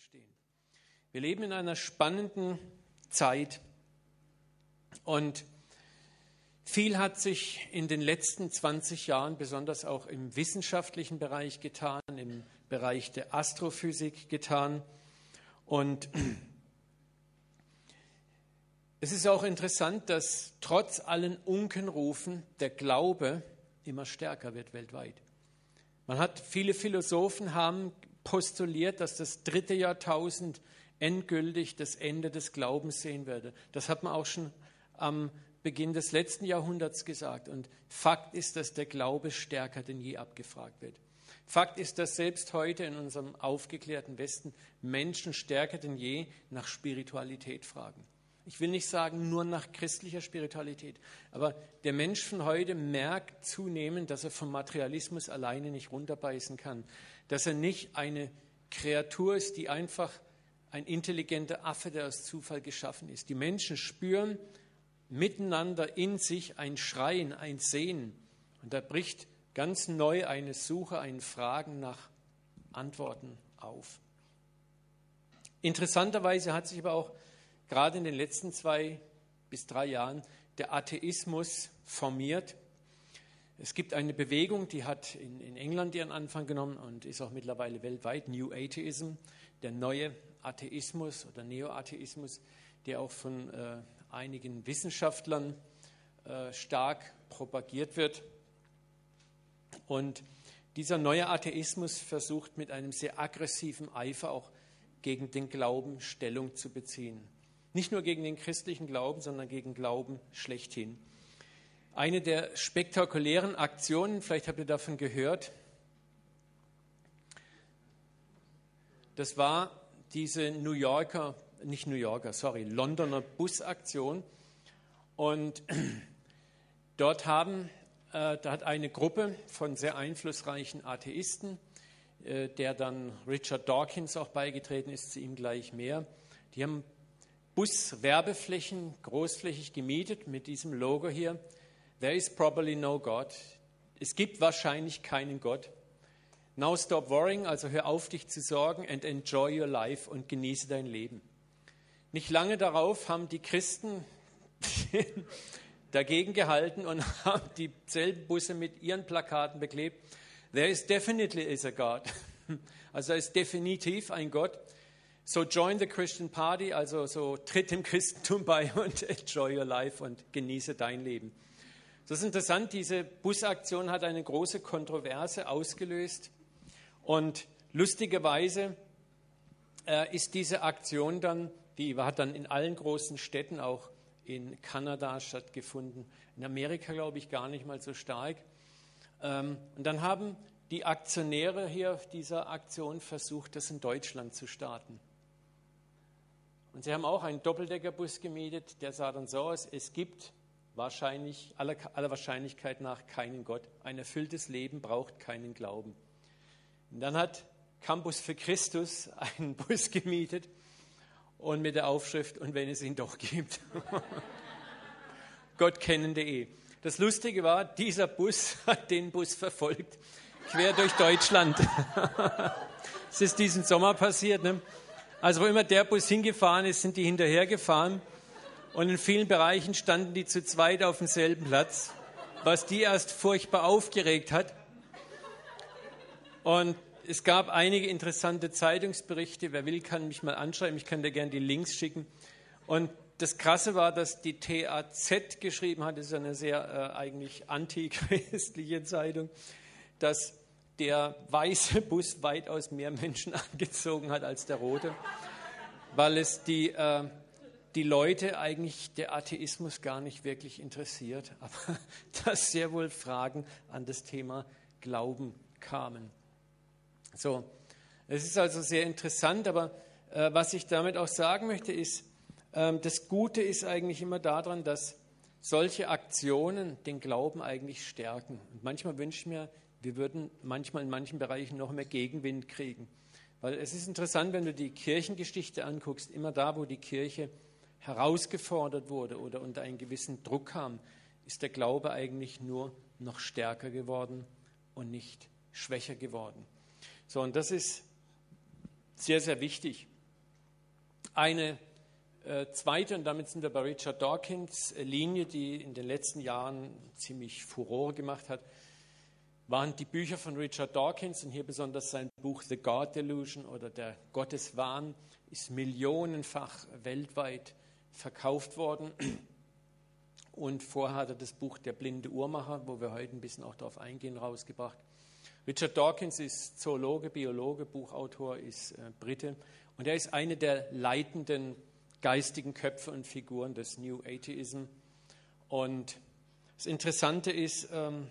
stehen. Wir leben in einer spannenden Zeit und viel hat sich in den letzten 20 Jahren, besonders auch im wissenschaftlichen Bereich getan, im Bereich der Astrophysik getan. Und es ist auch interessant, dass trotz allen Unkenrufen der Glaube immer stärker wird weltweit. Man hat viele Philosophen haben postuliert, dass das dritte Jahrtausend endgültig das Ende des Glaubens sehen werde. Das hat man auch schon am Beginn des letzten Jahrhunderts gesagt. Und Fakt ist, dass der Glaube stärker denn je abgefragt wird. Fakt ist, dass selbst heute in unserem aufgeklärten Westen Menschen stärker denn je nach Spiritualität fragen. Ich will nicht sagen nur nach christlicher Spiritualität, aber der Mensch von heute merkt zunehmend, dass er vom Materialismus alleine nicht runterbeißen kann, dass er nicht eine Kreatur ist, die einfach ein intelligenter Affe, der aus Zufall geschaffen ist. Die Menschen spüren miteinander in sich ein Schreien, ein Sehen. Und da bricht ganz neu eine Suche, ein Fragen nach Antworten auf. Interessanterweise hat sich aber auch gerade in den letzten zwei bis drei Jahren der Atheismus formiert. Es gibt eine Bewegung, die hat in, in, England ihren Anfang genommen und ist auch mittlerweile weltweit, New Atheism, der neue Atheismus oder Neoatheismus, der auch von äh, einigen Wissenschaftlern äh, stark propagiert wird. Und dieser neue Atheismus versucht mit einem sehr aggressiven Eifer auch gegen den Glauben Stellung zu beziehen. Nicht nur gegen den christlichen Glauben, sondern gegen Glauben schlechthin. Eine der spektakulären Aktionen, vielleicht habt ihr davon gehört, das war diese New Yorker, nicht New Yorker, sorry, Londoner Busaktion. Und dort haben, äh, da hat eine Gruppe von sehr einflussreichen Atheisten, äh, der dann Richard Dawkins auch beigetreten ist, zu ihm gleich mehr, die haben Buswerbeflächen großflächig gemietet mit diesem Logo hier. There is probably no God. Es gibt wahrscheinlich keinen Gott. Now stop worrying, also hör auf, dich zu sorgen and enjoy your life und genieße dein Leben. Nicht lange darauf haben die Christen dagegen gehalten und haben dieselben Busse mit ihren Plakaten beklebt. There is definitely is a God. Also da ist definitiv ein Gott. So join the Christian Party, also so tritt dem Christentum bei und enjoy your life und genieße dein Leben. Das ist interessant, diese Busaktion hat eine große Kontroverse ausgelöst und lustigerweise äh, ist diese Aktion dann, die hat dann in allen großen Städten, auch in Kanada stattgefunden, in Amerika glaube ich gar nicht mal so stark. Ähm, und dann haben die Aktionäre hier dieser Aktion versucht, das in Deutschland zu starten. Und sie haben auch einen Doppeldeckerbus gemietet, der sah dann so aus, es gibt wahrscheinlich, aller, aller Wahrscheinlichkeit nach keinen Gott. Ein erfülltes Leben braucht keinen Glauben. Und dann hat Campus für Christus einen Bus gemietet und mit der Aufschrift, und wenn es ihn doch gibt. Gottkennende.de. Das Lustige war, dieser Bus hat den Bus verfolgt, quer durch Deutschland. Es ist diesen Sommer passiert. Ne? Also wo immer der Bus hingefahren ist, sind die hinterhergefahren. Und in vielen Bereichen standen die zu zweit auf demselben Platz, was die erst furchtbar aufgeregt hat. Und es gab einige interessante Zeitungsberichte. Wer will, kann mich mal anschreiben. Ich kann dir gerne die Links schicken. Und das Krasse war, dass die TAZ geschrieben hat, das ist eine sehr äh, eigentlich antichristliche Zeitung, dass der weiße Bus weitaus mehr Menschen angezogen hat als der rote, weil es die, äh, die Leute eigentlich der Atheismus gar nicht wirklich interessiert, aber dass sehr wohl Fragen an das Thema Glauben kamen. So, es ist also sehr interessant, aber äh, was ich damit auch sagen möchte, ist, äh, das Gute ist eigentlich immer daran, dass solche Aktionen den Glauben eigentlich stärken. Und manchmal wünsche ich mir, wir würden manchmal in manchen Bereichen noch mehr Gegenwind kriegen. Weil es ist interessant, wenn du die Kirchengeschichte anguckst, immer da, wo die Kirche herausgefordert wurde oder unter einen gewissen Druck kam, ist der Glaube eigentlich nur noch stärker geworden und nicht schwächer geworden. So, und das ist sehr, sehr wichtig. Eine äh, zweite, und damit sind wir bei Richard Dawkins, äh, Linie, die in den letzten Jahren ziemlich Furore gemacht hat, waren die Bücher von Richard Dawkins und hier besonders sein Buch The God Delusion oder der Gotteswahn ist millionenfach weltweit verkauft worden. Und vorher hat er das Buch Der blinde Uhrmacher, wo wir heute ein bisschen auch darauf eingehen, rausgebracht. Richard Dawkins ist Zoologe, Biologe, Buchautor, ist äh, Brite und er ist eine der leitenden geistigen Köpfe und Figuren des New Atheism. Und das Interessante ist, ähm,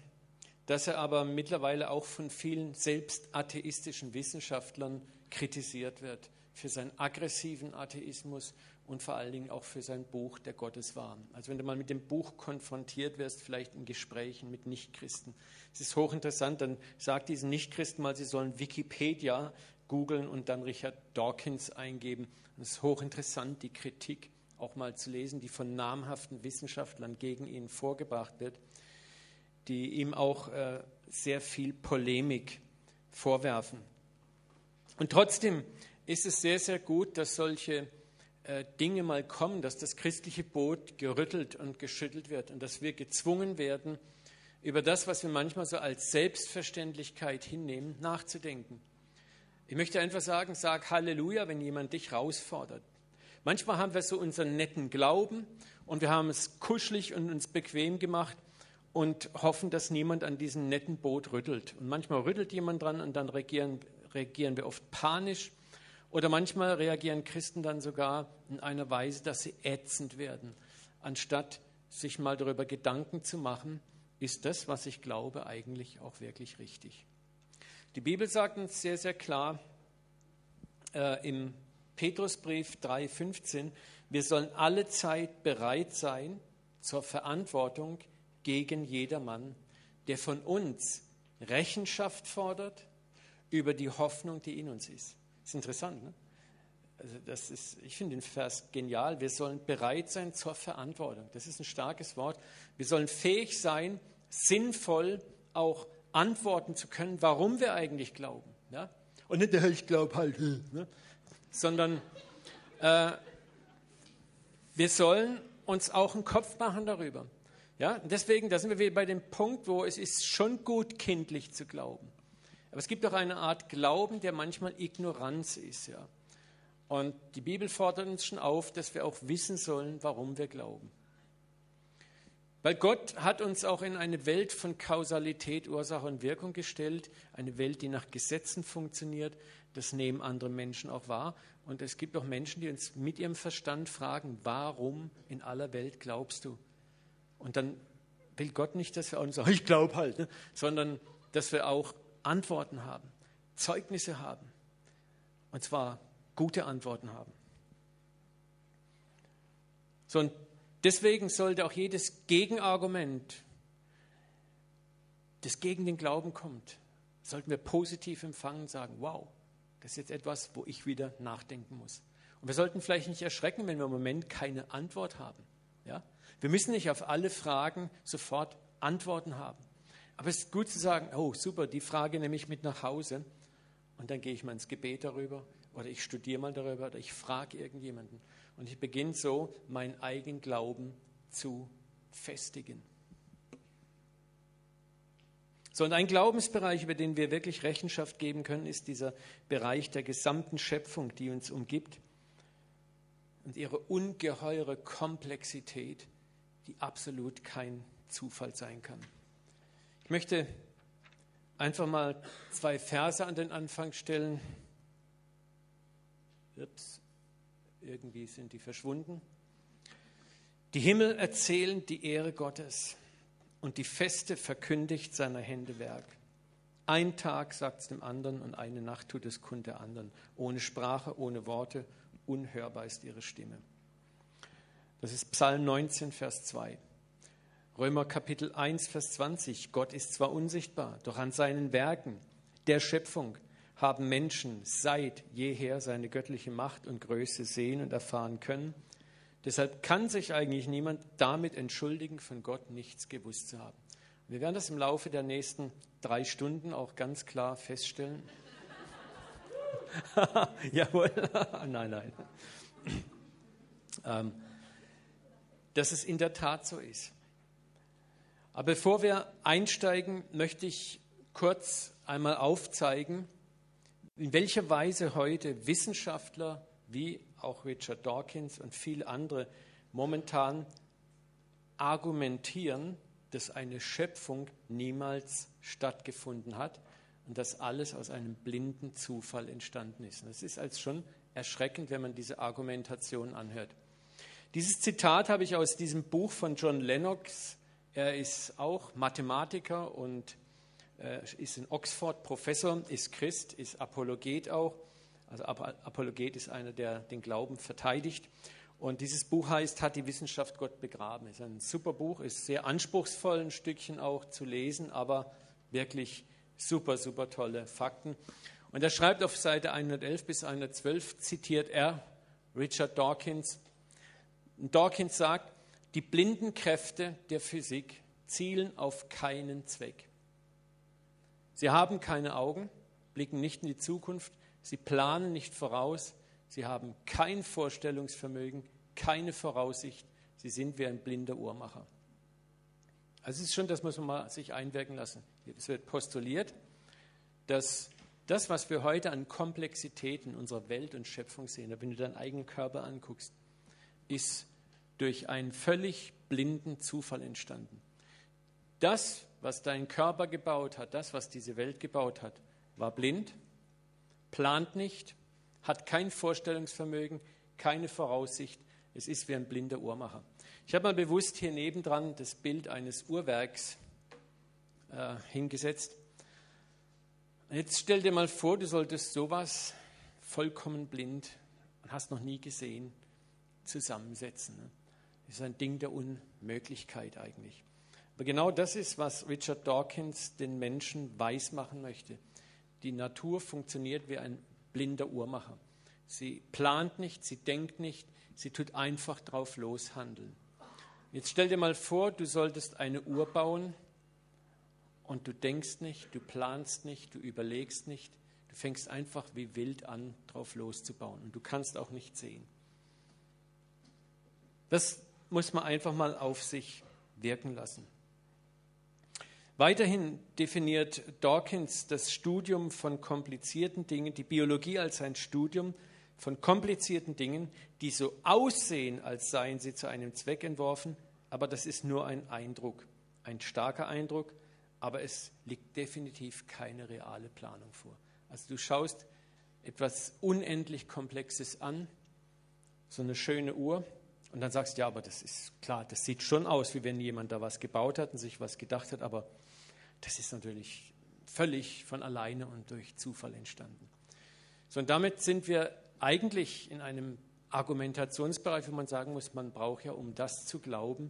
dass er aber mittlerweile auch von vielen selbst atheistischen Wissenschaftlern kritisiert wird für seinen aggressiven Atheismus und vor allen Dingen auch für sein Buch Der Gotteswahn. Also wenn du mal mit dem Buch konfrontiert wirst, vielleicht in Gesprächen mit Nichtchristen, es ist hochinteressant, dann sagt diesen Nichtchristen mal, sie sollen Wikipedia googeln und dann Richard Dawkins eingeben. es ist hochinteressant, die Kritik auch mal zu lesen, die von namhaften Wissenschaftlern gegen ihn vorgebracht wird, die ihm auch äh, sehr viel Polemik vorwerfen. Und trotzdem ist es sehr, sehr gut, dass solche äh, Dinge mal kommen, dass das christliche Boot gerüttelt und geschüttelt wird und dass wir gezwungen werden, über das, was wir manchmal so als Selbstverständlichkeit hinnehmen, nachzudenken. Ich möchte einfach sagen, sag Halleluja, wenn jemand dich herausfordert. Manchmal haben wir so unseren netten Glauben und wir haben es kuschelig und uns bequem gemacht und hoffen, dass niemand an diesem netten Boot rüttelt. Und manchmal rüttelt jemand dran und dann reagieren, reagieren wir oft panisch. Oder manchmal reagieren Christen dann sogar in einer Weise, dass sie ätzend werden, anstatt sich mal darüber Gedanken zu machen, ist das, was ich glaube, eigentlich auch wirklich richtig. Die Bibel sagt uns sehr, sehr klar äh, im Petrusbrief 3,15, wir sollen alle Zeit bereit sein zur Verantwortung gegen jedermann, der von uns Rechenschaft fordert über die Hoffnung, die in uns ist. Das ist interessant, ne? Also das ist, ich finde den Vers genial. Wir sollen bereit sein zur Verantwortung. Das ist ein starkes Wort. Wir sollen fähig sein, sinnvoll auch antworten zu können, warum wir eigentlich glauben. Ja? Und nicht, ich glaube halt, ne? sondern äh, wir sollen uns auch einen Kopf machen darüber. Ja? Und deswegen, da sind wir wieder bei dem Punkt, wo es ist schon gut, kindlich zu glauben. Aber es gibt auch eine Art Glauben, der manchmal Ignoranz ist. Ja? Und die Bibel fordert uns schon auf, dass wir auch wissen sollen, warum wir glauben. Weil Gott hat uns auch in eine Welt von Kausalität, Ursache und Wirkung gestellt, eine Welt, die nach Gesetzen funktioniert. Das nehmen andere Menschen auch wahr. Und es gibt auch Menschen, die uns mit ihrem Verstand fragen, warum in aller Welt glaubst du? Und dann will Gott nicht, dass wir auch sagen, ich glaube halt, ne? sondern dass wir auch Antworten haben, Zeugnisse haben. Und zwar gute Antworten haben. So, und Deswegen sollte auch jedes Gegenargument, das gegen den Glauben kommt, sollten wir positiv empfangen und sagen, wow, das ist jetzt etwas, wo ich wieder nachdenken muss. Und wir sollten vielleicht nicht erschrecken, wenn wir im Moment keine Antwort haben. Ja? Wir müssen nicht auf alle Fragen sofort Antworten haben. Aber es ist gut zu sagen, oh super, die Frage nehme ich mit nach Hause und dann gehe ich mal ins Gebet darüber oder ich studiere mal darüber oder ich frage irgendjemanden. Und ich beginne so, meinen eigenen Glauben zu festigen. So, und ein Glaubensbereich, über den wir wirklich Rechenschaft geben können, ist dieser Bereich der gesamten Schöpfung, die uns umgibt und ihre ungeheure Komplexität, die absolut kein Zufall sein kann. Ich möchte einfach mal zwei Verse an den Anfang stellen. Ups. Irgendwie sind die verschwunden. Die Himmel erzählen die Ehre Gottes und die Feste verkündigt seiner Hände Werk. Ein Tag sagt es dem anderen und eine Nacht tut es kund der anderen. Ohne Sprache, ohne Worte, unhörbar ist ihre Stimme. Das ist Psalm 19, Vers 2. Römer Kapitel 1, Vers 20. Gott ist zwar unsichtbar, doch an seinen Werken der Schöpfung haben Menschen seit jeher seine göttliche Macht und Größe sehen und erfahren können. Deshalb kann sich eigentlich niemand damit entschuldigen, von Gott nichts gewusst zu haben. Wir werden das im Laufe der nächsten drei Stunden auch ganz klar feststellen. Jawohl. nein, nein. Ähm, dass es in der Tat so ist. Aber bevor wir einsteigen, möchte ich kurz einmal aufzeigen, in welcher Weise heute Wissenschaftler wie auch Richard Dawkins und viele andere momentan argumentieren, dass eine Schöpfung niemals stattgefunden hat und dass alles aus einem blinden Zufall entstanden ist. Das ist als schon erschreckend, wenn man diese Argumentation anhört. Dieses Zitat habe ich aus diesem Buch von John Lennox. Er ist auch Mathematiker und äh, ist in Oxford Professor, ist Christ, ist Apologet auch. Also Apologet ist einer, der den Glauben verteidigt. Und dieses Buch heißt Hat die Wissenschaft Gott begraben? Ist ein super Buch, ist sehr anspruchsvoll, ein Stückchen auch zu lesen, aber wirklich super, super tolle Fakten. Und er schreibt auf Seite 111 bis 112, zitiert er Richard Dawkins. Dawkins sagt, die blinden Kräfte der Physik zielen auf keinen Zweck. Sie haben keine Augen, blicken nicht in die Zukunft, sie planen nicht voraus, Sie haben kein Vorstellungsvermögen, keine Voraussicht. Sie sind wie ein blinder Uhrmacher. Also es ist schon, das muss man mal sich einwirken lassen. Es wird postuliert, dass das, was wir heute an Komplexität in unserer Welt und Schöpfung sehen, wenn du deinen eigenen Körper anguckst, ist durch einen völlig blinden Zufall entstanden. Das, was dein Körper gebaut hat, das, was diese Welt gebaut hat, war blind, plant nicht, hat kein Vorstellungsvermögen, keine Voraussicht. Es ist wie ein blinder Uhrmacher. Ich habe mal bewusst hier nebendran das Bild eines Uhrwerks äh, hingesetzt. Jetzt stell dir mal vor, du solltest sowas vollkommen blind und hast noch nie gesehen, zusammensetzen. Das ist ein Ding der Unmöglichkeit eigentlich. Aber genau das ist, was Richard Dawkins den Menschen weismachen möchte. Die Natur funktioniert wie ein blinder Uhrmacher. Sie plant nicht, sie denkt nicht, sie tut einfach drauf loshandeln. Jetzt stell dir mal vor, du solltest eine Uhr bauen und du denkst nicht, du planst nicht, du überlegst nicht, du fängst einfach wie wild an, drauf loszubauen und du kannst auch nicht sehen. Das muss man einfach mal auf sich wirken lassen. Weiterhin definiert Dawkins das Studium von komplizierten Dingen, die Biologie als ein Studium von komplizierten Dingen, die so aussehen, als seien sie zu einem Zweck entworfen, aber das ist nur ein Eindruck, ein starker Eindruck, aber es liegt definitiv keine reale Planung vor. Also du schaust etwas unendlich Komplexes an, so eine schöne Uhr, und dann sagst du, ja, aber das ist klar, das sieht schon aus, wie wenn jemand da was gebaut hat und sich was gedacht hat, aber das ist natürlich völlig von alleine und durch Zufall entstanden. So, und damit sind wir eigentlich in einem Argumentationsbereich, wo man sagen muss, man braucht ja, um das zu glauben,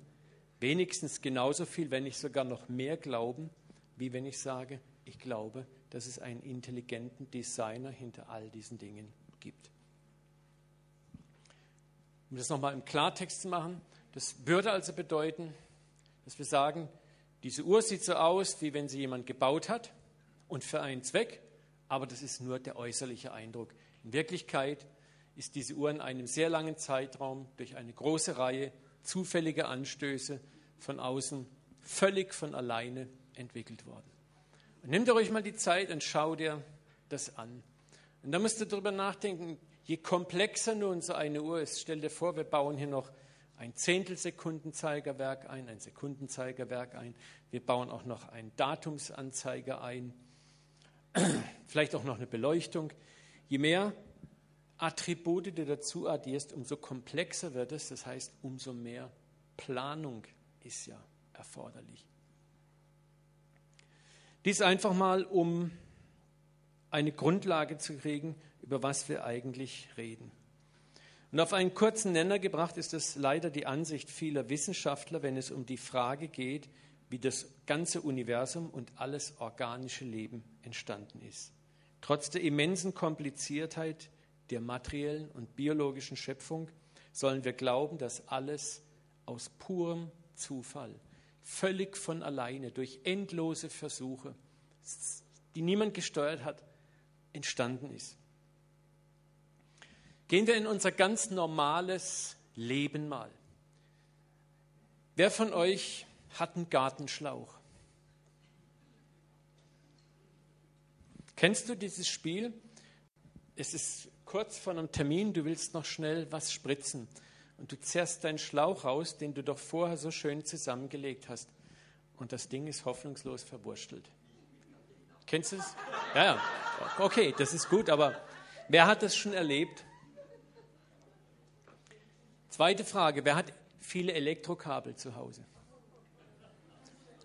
wenigstens genauso viel, wenn nicht sogar noch mehr Glauben, wie wenn ich sage, ich glaube, dass es einen intelligenten Designer hinter all diesen Dingen gibt. Um das nochmal im Klartext zu machen, das würde also bedeuten, dass wir sagen, diese Uhr sieht so aus, wie wenn sie jemand gebaut hat und für einen Zweck, aber das ist nur der äußerliche Eindruck. In Wirklichkeit ist diese Uhr in einem sehr langen Zeitraum durch eine große Reihe zufälliger Anstöße von außen völlig von alleine entwickelt worden. Und nimm dir ruhig mal die Zeit und schau dir das an. Und dann musst du darüber nachdenken, je komplexer nun so eine Uhr ist, stell dir vor, wir bauen hier noch ein Zehntelsekundenzeigerwerk ein, ein Sekundenzeigerwerk ein. Wir bauen auch noch einen Datumsanzeiger ein, vielleicht auch noch eine Beleuchtung. Je mehr Attribute du dazu addierst, umso komplexer wird es. Das heißt, umso mehr Planung ist ja erforderlich. Dies einfach mal, um eine Grundlage zu kriegen, über was wir eigentlich reden. Und auf einen kurzen Nenner gebracht ist es leider die Ansicht vieler Wissenschaftler, wenn es um die Frage geht, wie das ganze Universum und alles organische Leben entstanden ist. Trotz der immensen Kompliziertheit der materiellen und biologischen Schöpfung sollen wir glauben, dass alles aus purem Zufall, völlig von alleine, durch endlose Versuche, die niemand gesteuert hat, entstanden ist. Gehen wir in unser ganz normales Leben mal. Wer von euch hat einen Gartenschlauch? Kennst du dieses Spiel? Es ist kurz vor einem Termin, du willst noch schnell was spritzen und du zerrst deinen Schlauch raus, den du doch vorher so schön zusammengelegt hast und das Ding ist hoffnungslos verwurstelt. Kennst du es? Ja, ja. Okay, das ist gut, aber wer hat das schon erlebt? Zweite Frage, wer hat viele Elektrokabel zu Hause?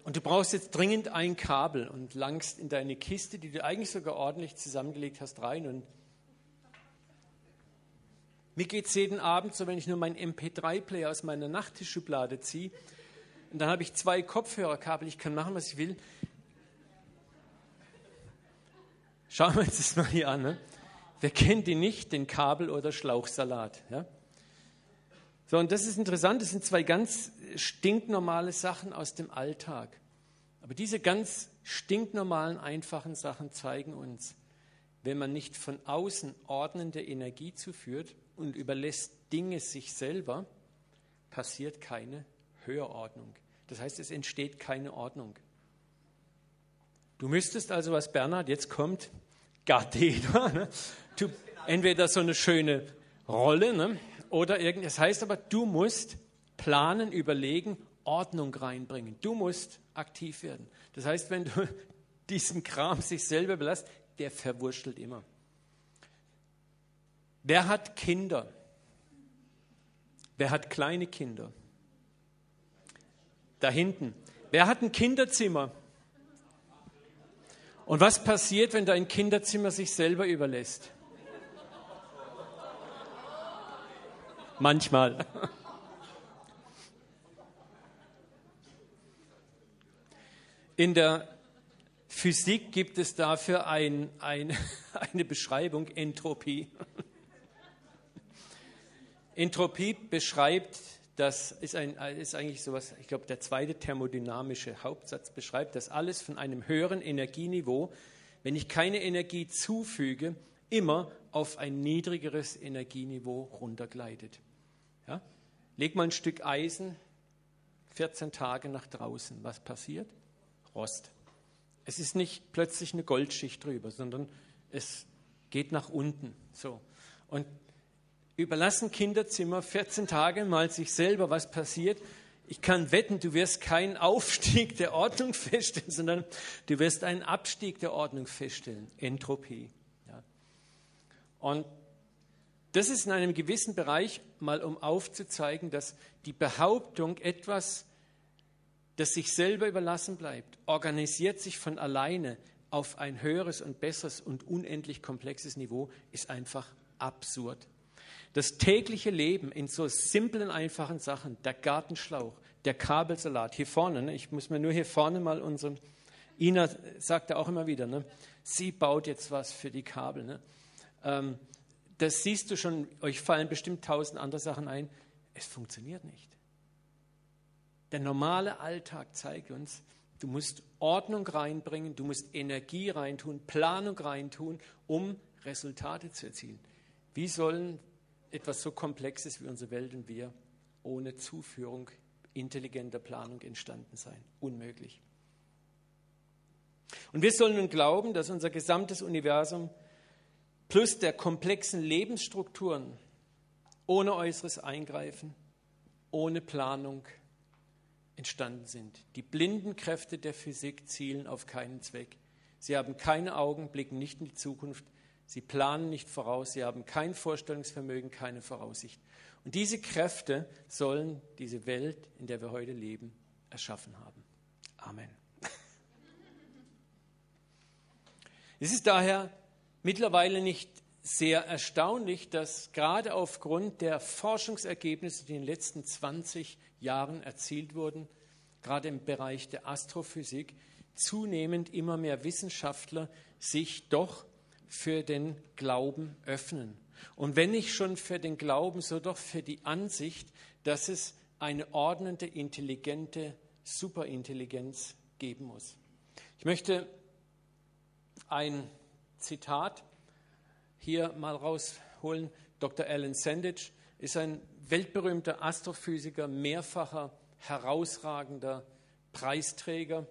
Und du brauchst jetzt dringend ein Kabel und langst in deine Kiste, die du eigentlich sogar ordentlich zusammengelegt hast, rein. Und mir geht es jeden Abend so, wenn ich nur meinen MP3-Player aus meiner Nachttischschublade ziehe und dann habe ich zwei Kopfhörerkabel, ich kann machen, was ich will. Schauen wir uns das mal hier an. Ne? Wer kennt die nicht, den Kabel- oder Schlauchsalat? Ja? So, und das ist interessant, das sind zwei ganz stinknormale Sachen aus dem Alltag. Aber diese ganz stinknormalen, einfachen Sachen zeigen uns, wenn man nicht von außen ordnende Energie zuführt und überlässt Dinge sich selber, passiert keine Höherordnung. Das heißt, es entsteht keine Ordnung. Du müsstest also, was Bernhard jetzt kommt, Gatheder, ne? entweder so eine schöne Rolle ne? Oder irgendwas. Das heißt aber, du musst planen, überlegen, Ordnung reinbringen. Du musst aktiv werden. Das heißt, wenn du diesen Kram sich selber belässt, der verwurschtelt immer. Wer hat Kinder? Wer hat kleine Kinder? Da hinten. Wer hat ein Kinderzimmer? Und was passiert, wenn dein Kinderzimmer sich selber überlässt? Manchmal. In der Physik gibt es dafür ein, ein, eine Beschreibung, Entropie. Entropie beschreibt das ist, ein, ist eigentlich sowas, ich glaube, der zweite thermodynamische Hauptsatz beschreibt, dass alles von einem höheren Energieniveau, wenn ich keine Energie zufüge, immer auf ein niedrigeres Energieniveau runtergleitet. Ja? Leg mal ein Stück Eisen 14 Tage nach draußen. Was passiert? Rost. Es ist nicht plötzlich eine Goldschicht drüber, sondern es geht nach unten. So. Und überlassen Kinderzimmer 14 Tage mal sich selber, was passiert. Ich kann wetten, du wirst keinen Aufstieg der Ordnung feststellen, sondern du wirst einen Abstieg der Ordnung feststellen. Entropie. Ja. Und das ist in einem gewissen Bereich mal, um aufzuzeigen, dass die Behauptung, etwas, das sich selber überlassen bleibt, organisiert sich von alleine auf ein höheres und besseres und unendlich komplexes Niveau, ist einfach absurd. Das tägliche Leben in so simplen, einfachen Sachen, der Gartenschlauch, der Kabelsalat, hier vorne, ne, ich muss mir nur hier vorne mal unseren, Ina sagt ja auch immer wieder, ne, sie baut jetzt was für die Kabel. Ne. Ähm, das siehst du schon, euch fallen bestimmt tausend andere Sachen ein. Es funktioniert nicht. Der normale Alltag zeigt uns, du musst Ordnung reinbringen, du musst Energie reintun, Planung reintun, um Resultate zu erzielen. Wie sollen etwas so Komplexes wie unsere Welt und wir ohne Zuführung intelligenter Planung entstanden sein. Unmöglich. Und wir sollen nun glauben, dass unser gesamtes Universum plus der komplexen Lebensstrukturen ohne äußeres Eingreifen, ohne Planung entstanden sind. Die blinden Kräfte der Physik zielen auf keinen Zweck. Sie haben keine Augen, blicken nicht in die Zukunft, Sie planen nicht voraus, sie haben kein Vorstellungsvermögen, keine Voraussicht. Und diese Kräfte sollen diese Welt, in der wir heute leben, erschaffen haben. Amen. Es ist daher mittlerweile nicht sehr erstaunlich, dass gerade aufgrund der Forschungsergebnisse, die in den letzten 20 Jahren erzielt wurden, gerade im Bereich der Astrophysik, zunehmend immer mehr Wissenschaftler sich doch für den Glauben öffnen. Und wenn nicht schon für den Glauben, so doch für die Ansicht, dass es eine ordnende, intelligente Superintelligenz geben muss. Ich möchte ein Zitat hier mal rausholen. Dr. Alan Sandage ist ein weltberühmter Astrophysiker, mehrfacher herausragender Preisträger.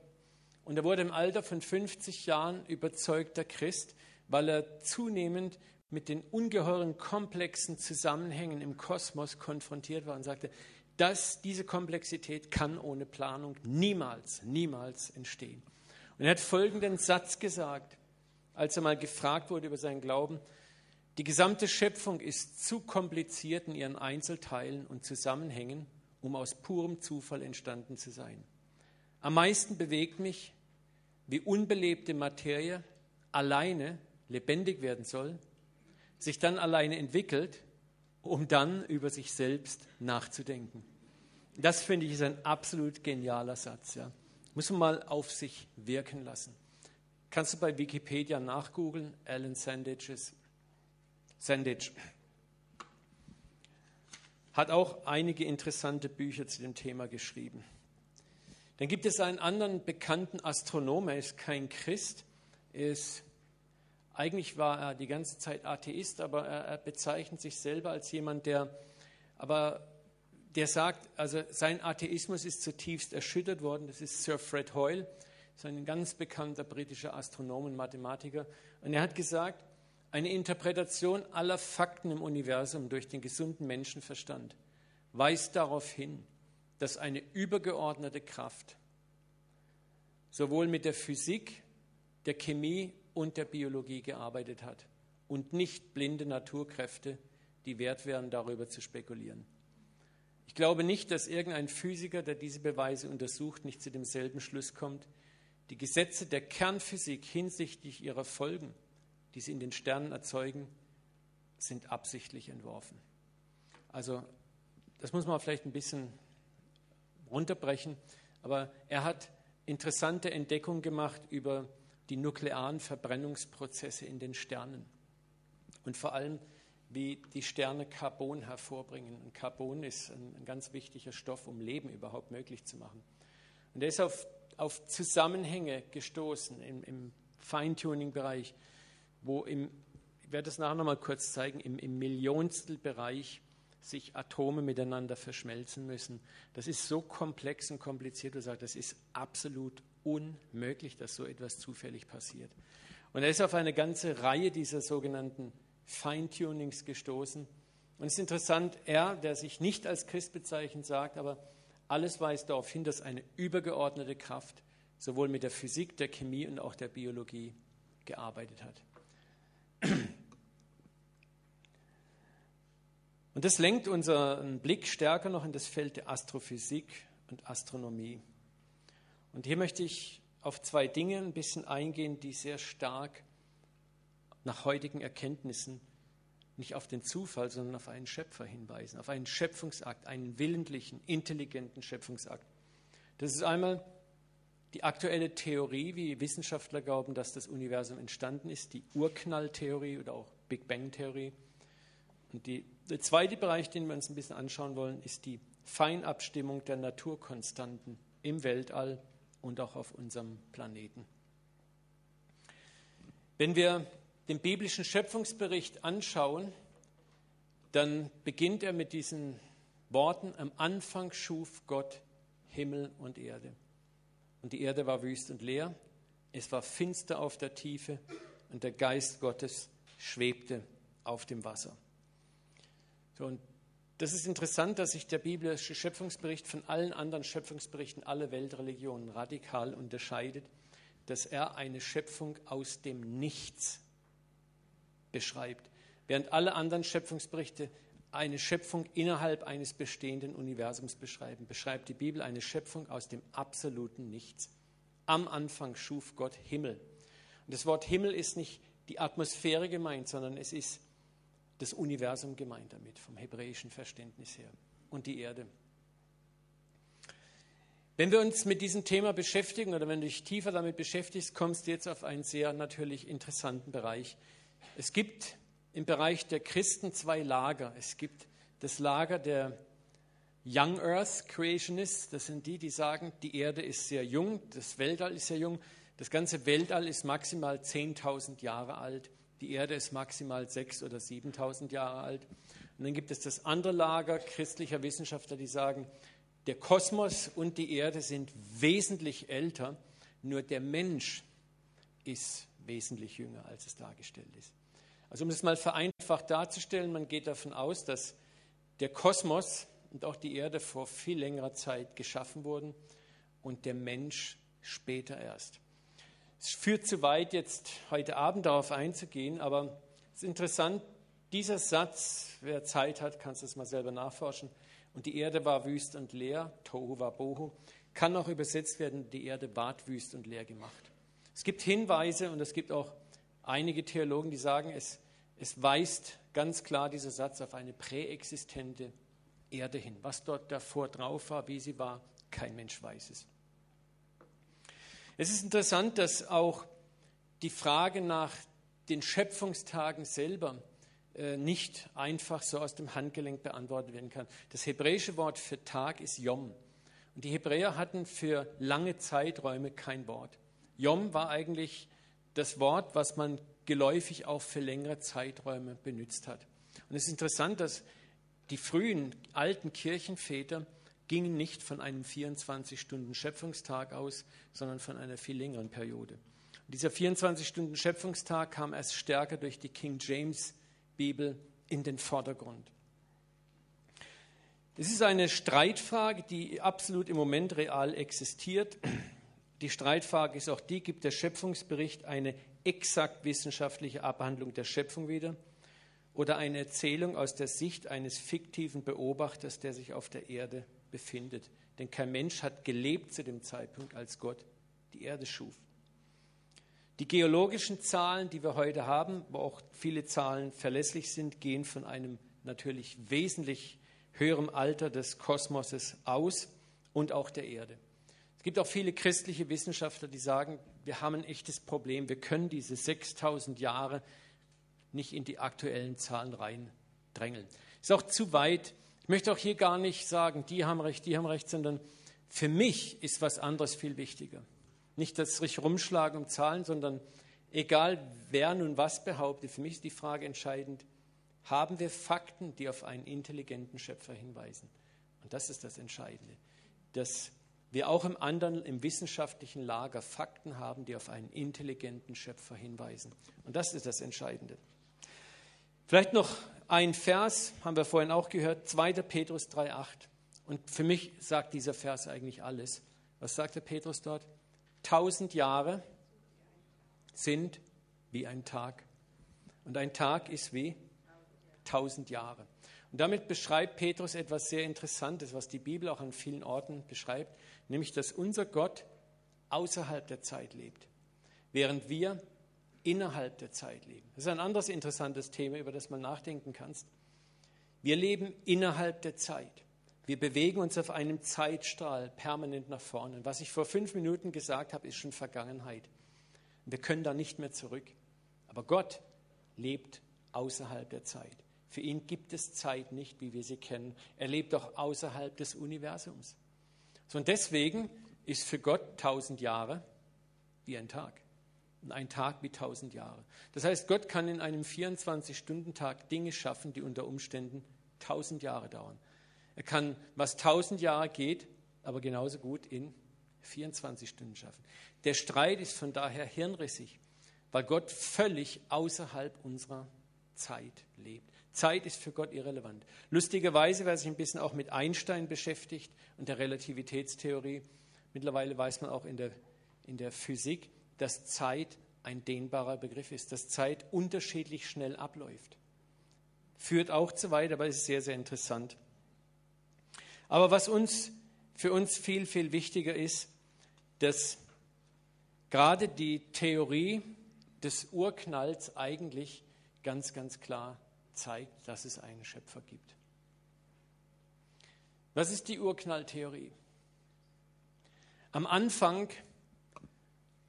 Und er wurde im Alter von 50 Jahren überzeugter Christ, weil er zunehmend mit den ungeheuren komplexen Zusammenhängen im Kosmos konfrontiert war und sagte, dass diese Komplexität kann ohne Planung niemals, niemals entstehen. Und er hat folgenden Satz gesagt, als er mal gefragt wurde über seinen Glauben, die gesamte Schöpfung ist zu kompliziert in ihren Einzelteilen und Zusammenhängen, um aus purem Zufall entstanden zu sein. Am meisten bewegt mich, wie unbelebte Materie alleine lebendig werden soll, sich dann alleine entwickelt, um dann über sich selbst nachzudenken. Das finde ich ist ein absolut genialer Satz. Ja. Muss man mal auf sich wirken lassen. Kannst du bei Wikipedia nachgoogeln, Alan Sandages. Sandage hat auch einige interessante Bücher zu dem Thema geschrieben. Dann gibt es einen anderen bekannten Astronom, er ist kein Christ, ist, eigentlich war er die ganze Zeit Atheist, aber er, er bezeichnet sich selber als jemand, der, aber der sagt, also sein Atheismus ist zutiefst erschüttert worden. Das ist Sir Fred Hoyle, ist ein ganz bekannter britischer Astronom und Mathematiker. Und er hat gesagt, eine Interpretation aller Fakten im Universum durch den gesunden Menschenverstand weist darauf hin, dass eine übergeordnete Kraft sowohl mit der Physik, der Chemie und der Biologie gearbeitet hat und nicht blinde Naturkräfte, die wert wären, darüber zu spekulieren. Ich glaube nicht, dass irgendein Physiker, der diese Beweise untersucht, nicht zu demselben Schluss kommt. Die Gesetze der Kernphysik hinsichtlich ihrer Folgen die sie in den Sternen erzeugen, sind absichtlich entworfen. Also das muss man vielleicht ein bisschen runterbrechen, aber er hat interessante Entdeckungen gemacht über die nuklearen Verbrennungsprozesse in den Sternen und vor allem, wie die Sterne Carbon hervorbringen. Und Carbon ist ein, ganz wichtiger Stoff, um Leben überhaupt möglich zu machen. Und er ist auf, auf Zusammenhänge gestoßen im, im Feintuning-Bereich, wo im, ich werde das nachher nochmal kurz zeigen, im, im Millionstelbereich sich Atome miteinander verschmelzen müssen. Das ist so komplex und kompliziert, du sagst, das ist absolut unmöglich, dass so etwas zufällig passiert. Und er ist auf eine ganze Reihe dieser sogenannten Feintunings gestoßen. Und es ist interessant, er, der sich nicht als Christ bezeichnet, sagt, aber alles weist darauf hin, dass eine übergeordnete Kraft sowohl mit der Physik, der Chemie und auch der Biologie gearbeitet hat. Und das lenkt unseren Blick stärker noch in das Feld der Astrophysik und Astronomie. Und hier möchte ich auf zwei Dinge ein bisschen eingehen, die sehr stark nach heutigen Erkenntnissen nicht auf den Zufall, sondern auf einen Schöpfer hinweisen, auf einen Schöpfungsakt, einen willentlichen, intelligenten Schöpfungsakt. Das ist einmal die aktuelle Theorie, wie Wissenschaftler glauben, dass das Universum entstanden ist, die Urknalltheorie oder auch Big Bang-Theorie. Und die, der zweite Bereich, den wir uns ein bisschen anschauen wollen, ist die Feinabstimmung der Naturkonstanten im Weltall und auch auf unserem Planeten. Wenn wir den biblischen Schöpfungsbericht anschauen, dann beginnt er mit diesen Worten, am Anfang schuf Gott Himmel und Erde. Und die Erde war wüst und leer, es war finster auf der Tiefe und der Geist Gottes schwebte auf dem Wasser. So, und das ist interessant, dass sich der biblische Schöpfungsbericht von allen anderen Schöpfungsberichten aller Weltreligionen radikal unterscheidet, dass er eine Schöpfung aus dem Nichts beschreibt, während alle anderen Schöpfungsberichte eine Schöpfung innerhalb eines bestehenden Universums beschreiben, beschreibt die Bibel eine Schöpfung aus dem absoluten Nichts. Am Anfang schuf Gott Himmel. Und das Wort Himmel ist nicht die Atmosphäre gemeint, sondern es ist das Universum gemeint damit, vom hebräischen Verständnis her. Und die Erde. Wenn wir uns mit diesem Thema beschäftigen oder wenn du dich tiefer damit beschäftigst, kommst du jetzt auf einen sehr natürlich interessanten Bereich. Es gibt im Bereich der Christen zwei Lager. Es gibt das Lager der Young Earth Creationists, das sind die, die sagen, die Erde ist sehr jung, das Weltall ist sehr jung, das ganze Weltall ist maximal 10.000 Jahre alt. Die Erde ist maximal 6.000 oder 7.000 Jahre alt. Und dann gibt es das andere Lager christlicher Wissenschaftler, die sagen, der Kosmos und die Erde sind wesentlich älter, nur der Mensch ist wesentlich jünger, als es dargestellt ist. Also um es mal vereinfacht darzustellen, man geht davon aus, dass der Kosmos und auch die Erde vor viel längerer Zeit geschaffen wurden und der Mensch später erst. Es führt zu weit, jetzt heute Abend darauf einzugehen, aber es ist interessant, dieser Satz, wer Zeit hat, kann es mal selber nachforschen, und die Erde war wüst und leer, Tohu war Bohu, kann auch übersetzt werden, die Erde ward wüst und leer gemacht. Es gibt Hinweise und es gibt auch einige Theologen, die sagen, es, es weist ganz klar dieser Satz auf eine präexistente Erde hin. Was dort davor drauf war, wie sie war, kein Mensch weiß es. Es ist interessant, dass auch die Frage nach den Schöpfungstagen selber äh, nicht einfach so aus dem Handgelenk beantwortet werden kann. Das hebräische Wort für Tag ist Yom. Und die Hebräer hatten für lange Zeiträume kein Wort. Yom war eigentlich das Wort, was man geläufig auch für längere Zeiträume benutzt hat. Und es ist interessant, dass die frühen alten Kirchenväter gingen nicht von einem 24-Stunden-Schöpfungstag aus, sondern von einer viel längeren Periode. Und dieser 24-Stunden-Schöpfungstag kam erst stärker durch die King James Bibel in den Vordergrund. Es ist eine Streitfrage, die absolut im Moment real existiert. Die Streitfrage ist auch die, gibt der Schöpfungsbericht eine exakt wissenschaftliche Abhandlung der Schöpfung wieder oder eine Erzählung aus der Sicht eines fiktiven Beobachters, der sich auf der Erde befindet. Denn kein Mensch hat gelebt zu dem Zeitpunkt, als Gott die Erde schuf. Die geologischen Zahlen, die wir heute haben, wo auch viele Zahlen verlässlich sind, gehen von einem natürlich wesentlich höherem Alter des Kosmoses aus und auch der Erde. Es gibt auch viele christliche Wissenschaftler, die sagen, wir haben ein echtes Problem. Wir können diese 6000 Jahre nicht in die aktuellen Zahlen reindrängeln. Ist auch zu weit ich möchte auch hier gar nicht sagen, die haben recht, die haben recht, sondern für mich ist was anderes viel wichtiger. Nicht das sich rumschlagen um Zahlen, sondern egal wer nun was behauptet, für mich ist die Frage entscheidend, haben wir Fakten, die auf einen intelligenten Schöpfer hinweisen? Und das ist das Entscheidende, dass wir auch im anderen, im wissenschaftlichen Lager Fakten haben, die auf einen intelligenten Schöpfer hinweisen. Und das ist das Entscheidende. Vielleicht noch ein Vers, haben wir vorhin auch gehört, 2. Petrus 3,8. Und für mich sagt dieser Vers eigentlich alles. Was sagt der Petrus dort? Tausend Jahre sind wie ein Tag. Und ein Tag ist wie tausend Jahre. Und damit beschreibt Petrus etwas sehr Interessantes, was die Bibel auch an vielen Orten beschreibt, nämlich dass unser Gott außerhalb der Zeit lebt, während wir innerhalb der Zeit leben. Das ist ein anderes interessantes Thema, über das man nachdenken kannst. Wir leben innerhalb der Zeit. Wir bewegen uns auf einem Zeitstrahl permanent nach vorne. Was ich vor fünf Minuten gesagt habe, ist schon Vergangenheit. Wir können da nicht mehr zurück. Aber Gott lebt außerhalb der Zeit. Für ihn gibt es Zeit nicht, wie wir sie kennen. Er lebt auch außerhalb des Universums. So, und deswegen ist für Gott tausend Jahre wie ein Tag und ein Tag wie tausend Jahre. Das heißt, Gott kann in einem 24-Stunden-Tag Dinge schaffen, die unter Umständen tausend Jahre dauern. Er kann, was tausend Jahre geht, aber genauso gut in 24 Stunden schaffen. Der Streit ist von daher hirnrissig, weil Gott völlig außerhalb unserer Zeit lebt. Zeit ist für Gott irrelevant. Lustigerweise, wer sich ein bisschen auch mit Einstein beschäftigt und der Relativitätstheorie, mittlerweile weiß man auch in der, in der Physik, dass Zeit ein dehnbarer Begriff ist, dass Zeit unterschiedlich schnell abläuft. Führt auch zu weit, aber es ist sehr, sehr interessant. Aber was uns für uns viel, viel wichtiger ist, dass gerade die Theorie des Urknalls eigentlich ganz, ganz klar zeigt, dass es einen Schöpfer gibt. Was ist die Urknalltheorie? Am Anfang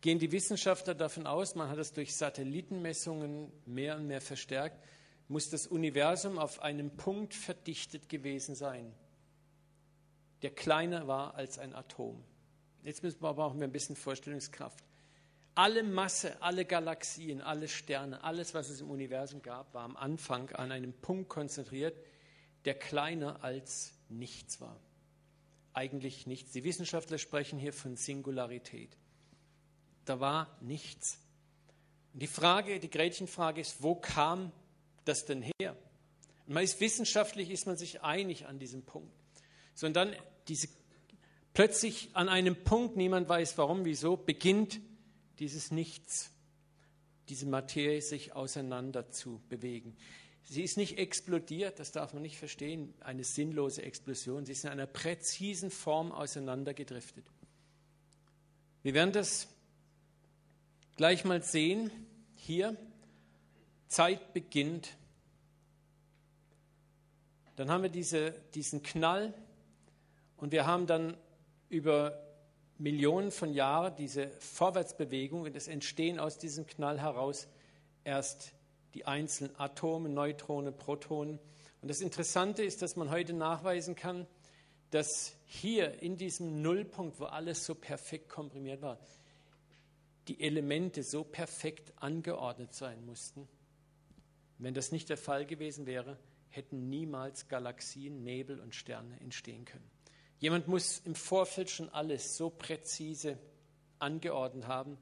gehen die Wissenschaftler davon aus, man hat es durch Satellitenmessungen mehr und mehr verstärkt, muss das Universum auf einem Punkt verdichtet gewesen sein, der kleiner war als ein Atom. Jetzt brauchen wir ein bisschen Vorstellungskraft. Alle Masse, alle Galaxien, alle Sterne, alles, was es im Universum gab, war am Anfang an einem Punkt konzentriert, der kleiner als nichts war. Eigentlich nichts. Die Wissenschaftler sprechen hier von Singularität. Da war nichts. Und die Frage, die Gretchenfrage ist, wo kam das denn her? Und man ist wissenschaftlich ist man sich einig an diesem Punkt. Sondern diese plötzlich an einem Punkt, niemand weiß warum, wieso, beginnt dieses Nichts, diese Materie sich auseinander zu bewegen. Sie ist nicht explodiert, das darf man nicht verstehen, eine sinnlose Explosion. Sie ist in einer präzisen Form auseinandergedriftet. Wir werden das gleich mal sehen. Hier, Zeit beginnt. Dann haben wir diese, diesen Knall und wir haben dann über Millionen von Jahren diese Vorwärtsbewegung und es entstehen aus diesem Knall heraus erst die einzelnen Atome, Neutronen, Protonen. Und das Interessante ist, dass man heute nachweisen kann, dass hier in diesem Nullpunkt, wo alles so perfekt komprimiert war, die Elemente so perfekt angeordnet sein mussten. Wenn das nicht der Fall gewesen wäre, hätten niemals Galaxien, Nebel und Sterne entstehen können. Jemand muss im Vorfeld schon alles so präzise angeordnet haben,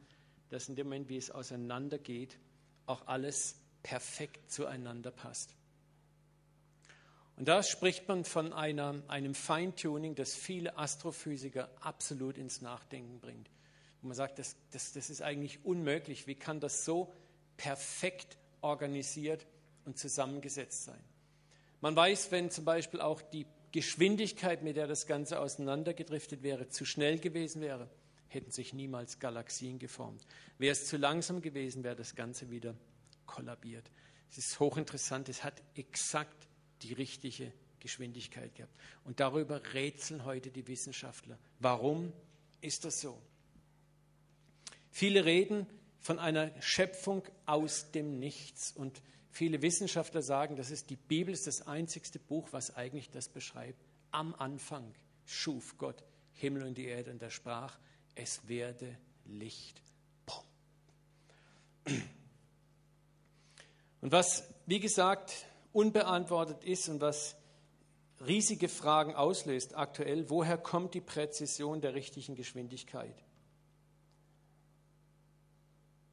dass in dem Moment, wie es auseinandergeht, auch alles perfekt zueinander passt. Und da spricht man von einer, einem Feintuning, das viele Astrophysiker absolut ins Nachdenken bringt. Wo man sagt, das, das, das ist eigentlich unmöglich. Wie kann das so perfekt organisiert und zusammengesetzt sein? Man weiß, wenn zum Beispiel auch die Geschwindigkeit, mit der das Ganze auseinandergedriftet wäre, zu schnell gewesen wäre, hätten sich niemals Galaxien geformt. Wäre es zu langsam gewesen, wäre das Ganze wieder kollabiert. Es ist hochinteressant, es hat exakt die richtige Geschwindigkeit gehabt. Und darüber rätseln heute die Wissenschaftler. Warum ist das so? Viele reden von einer Schöpfung aus dem Nichts. Und viele Wissenschaftler sagen, das ist die Bibel, ist das einzigste Buch, was eigentlich das beschreibt. Am Anfang schuf Gott Himmel und die Erde und er sprach, es werde Licht. Boom. Und was, wie gesagt, unbeantwortet ist und was riesige Fragen auslöst aktuell, woher kommt die Präzision der richtigen Geschwindigkeit?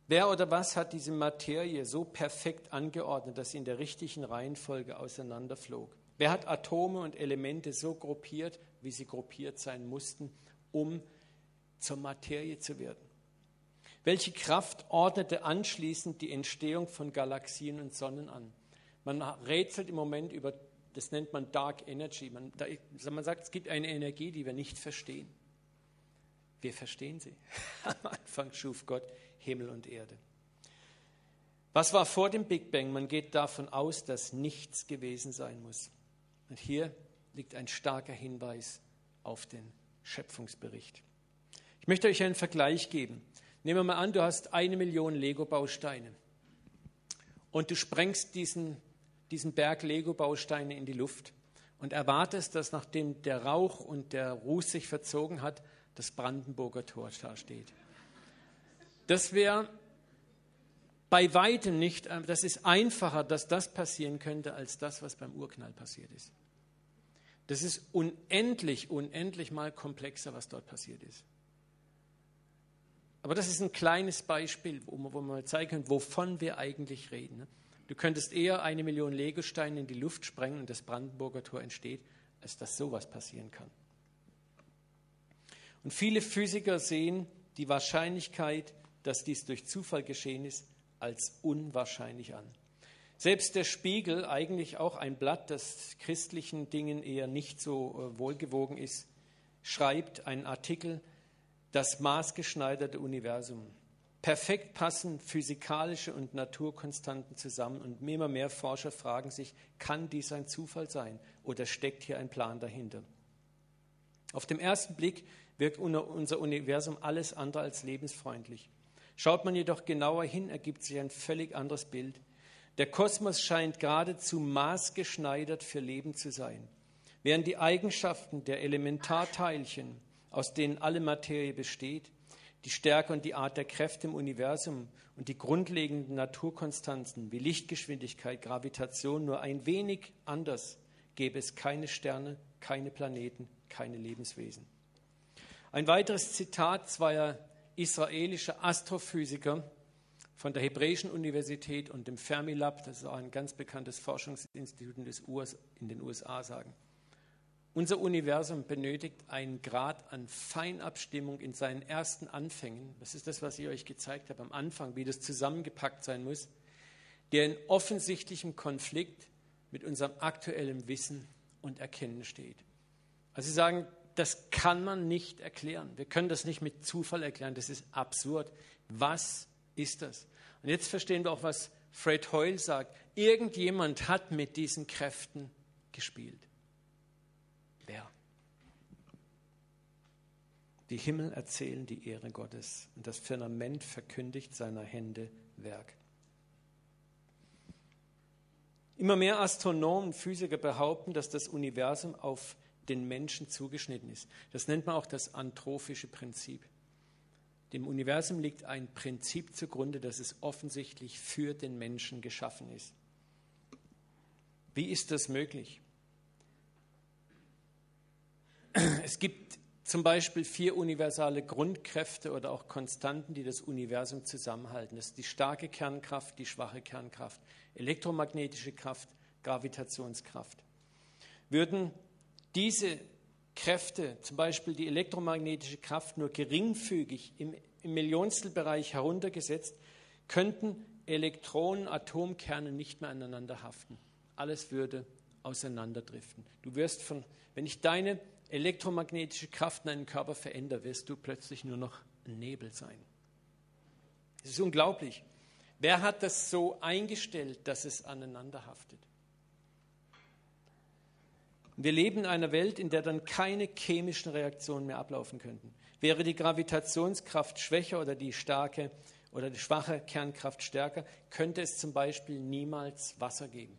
Wer oder was hat diese Materie so perfekt angeordnet, dass sie in der richtigen Reihenfolge auseinanderflog? Wer hat Atome und Elemente so gruppiert, wie sie gruppiert sein mussten, um zur Materie zu werden? Welche Kraft ordnete anschließend die Entstehung von Galaxien und Sonnen an? Man rätselt im Moment über, das nennt man Dark Energy. Man, man sagt, es gibt eine Energie, die wir nicht verstehen. Wir verstehen sie. Am Anfang schuf Gott Himmel und Erde. Was war vor dem Big Bang? Man geht davon aus, dass nichts gewesen sein muss. Und hier liegt ein starker Hinweis auf den Schöpfungsbericht. Ich möchte euch einen Vergleich geben. Nehmen wir mal an, du hast eine Million Lego-Bausteine und du sprengst diesen, diesen Berg Lego-Bausteine in die Luft und erwartest, dass nachdem der Rauch und der Ruß sich verzogen hat, das Brandenburger Tor da steht. Das wäre bei weitem nicht, äh, das ist einfacher, dass das passieren könnte, als das, was beim Urknall passiert ist. Das ist unendlich, unendlich mal komplexer, was dort passiert ist. Aber das ist ein kleines Beispiel, wo man, man zeigen kann, wovon wir eigentlich reden. Ne? Du könntest eher eine Million Legosteine in die Luft sprengen und das Brandenburger Tor entsteht, als dass sowas passieren kann. Und viele Physiker sehen die Wahrscheinlichkeit, dass dies durch Zufall geschehen ist, als unwahrscheinlich an. Selbst der Spiegel, eigentlich auch ein Blatt, das christlichen Dingen eher nicht so äh, wohlgewogen ist, schreibt einen Artikel, das maßgeschneiderte Universum. Perfekt passen physikalische und Naturkonstanten zusammen und immer mehr Forscher fragen sich, kann dies ein Zufall sein oder steckt hier ein Plan dahinter? Auf den ersten Blick wirkt unser Universum alles andere als lebensfreundlich. Schaut man jedoch genauer hin, ergibt sich ein völlig anderes Bild. Der Kosmos scheint geradezu maßgeschneidert für Leben zu sein. Während die Eigenschaften der Elementarteilchen, aus denen alle Materie besteht, die Stärke und die Art der Kräfte im Universum und die grundlegenden Naturkonstanten wie Lichtgeschwindigkeit, Gravitation nur ein wenig anders, gäbe es keine Sterne, keine Planeten, keine Lebenswesen. Ein weiteres Zitat zweier israelischer Astrophysiker von der Hebräischen Universität und dem Fermilab, das ist auch ein ganz bekanntes Forschungsinstitut in den USA, sagen. Unser Universum benötigt einen Grad an Feinabstimmung in seinen ersten Anfängen. Das ist das, was ich euch gezeigt habe am Anfang, wie das zusammengepackt sein muss, der in offensichtlichem Konflikt mit unserem aktuellen Wissen und Erkennen steht. Also Sie sagen, das kann man nicht erklären. Wir können das nicht mit Zufall erklären. Das ist absurd. Was ist das? Und jetzt verstehen wir auch, was Fred Hoyle sagt. Irgendjemand hat mit diesen Kräften gespielt. Wer? Die Himmel erzählen die Ehre Gottes und das Firmament verkündigt seiner Hände Werk. Immer mehr Astronomen und Physiker behaupten, dass das Universum auf den Menschen zugeschnitten ist. Das nennt man auch das antrophische Prinzip. Dem Universum liegt ein Prinzip zugrunde, dass es offensichtlich für den Menschen geschaffen ist. Wie ist das möglich? Es gibt zum Beispiel vier universale Grundkräfte oder auch Konstanten, die das Universum zusammenhalten. Das ist die starke Kernkraft, die schwache Kernkraft, elektromagnetische Kraft, Gravitationskraft. Würden diese Kräfte, zum Beispiel die elektromagnetische Kraft, nur geringfügig im, im Millionstelbereich heruntergesetzt, könnten Elektronen, Atomkerne nicht mehr aneinander haften. Alles würde auseinanderdriften. Du wirst von, wenn ich deine elektromagnetische Kraft in deinem Körper verändere, wirst du plötzlich nur noch Nebel sein. Es ist unglaublich. Wer hat das so eingestellt, dass es aneinander haftet? Wir leben in einer Welt, in der dann keine chemischen Reaktionen mehr ablaufen könnten. Wäre die Gravitationskraft schwächer oder die starke oder die schwache Kernkraft stärker, könnte es zum Beispiel niemals Wasser geben.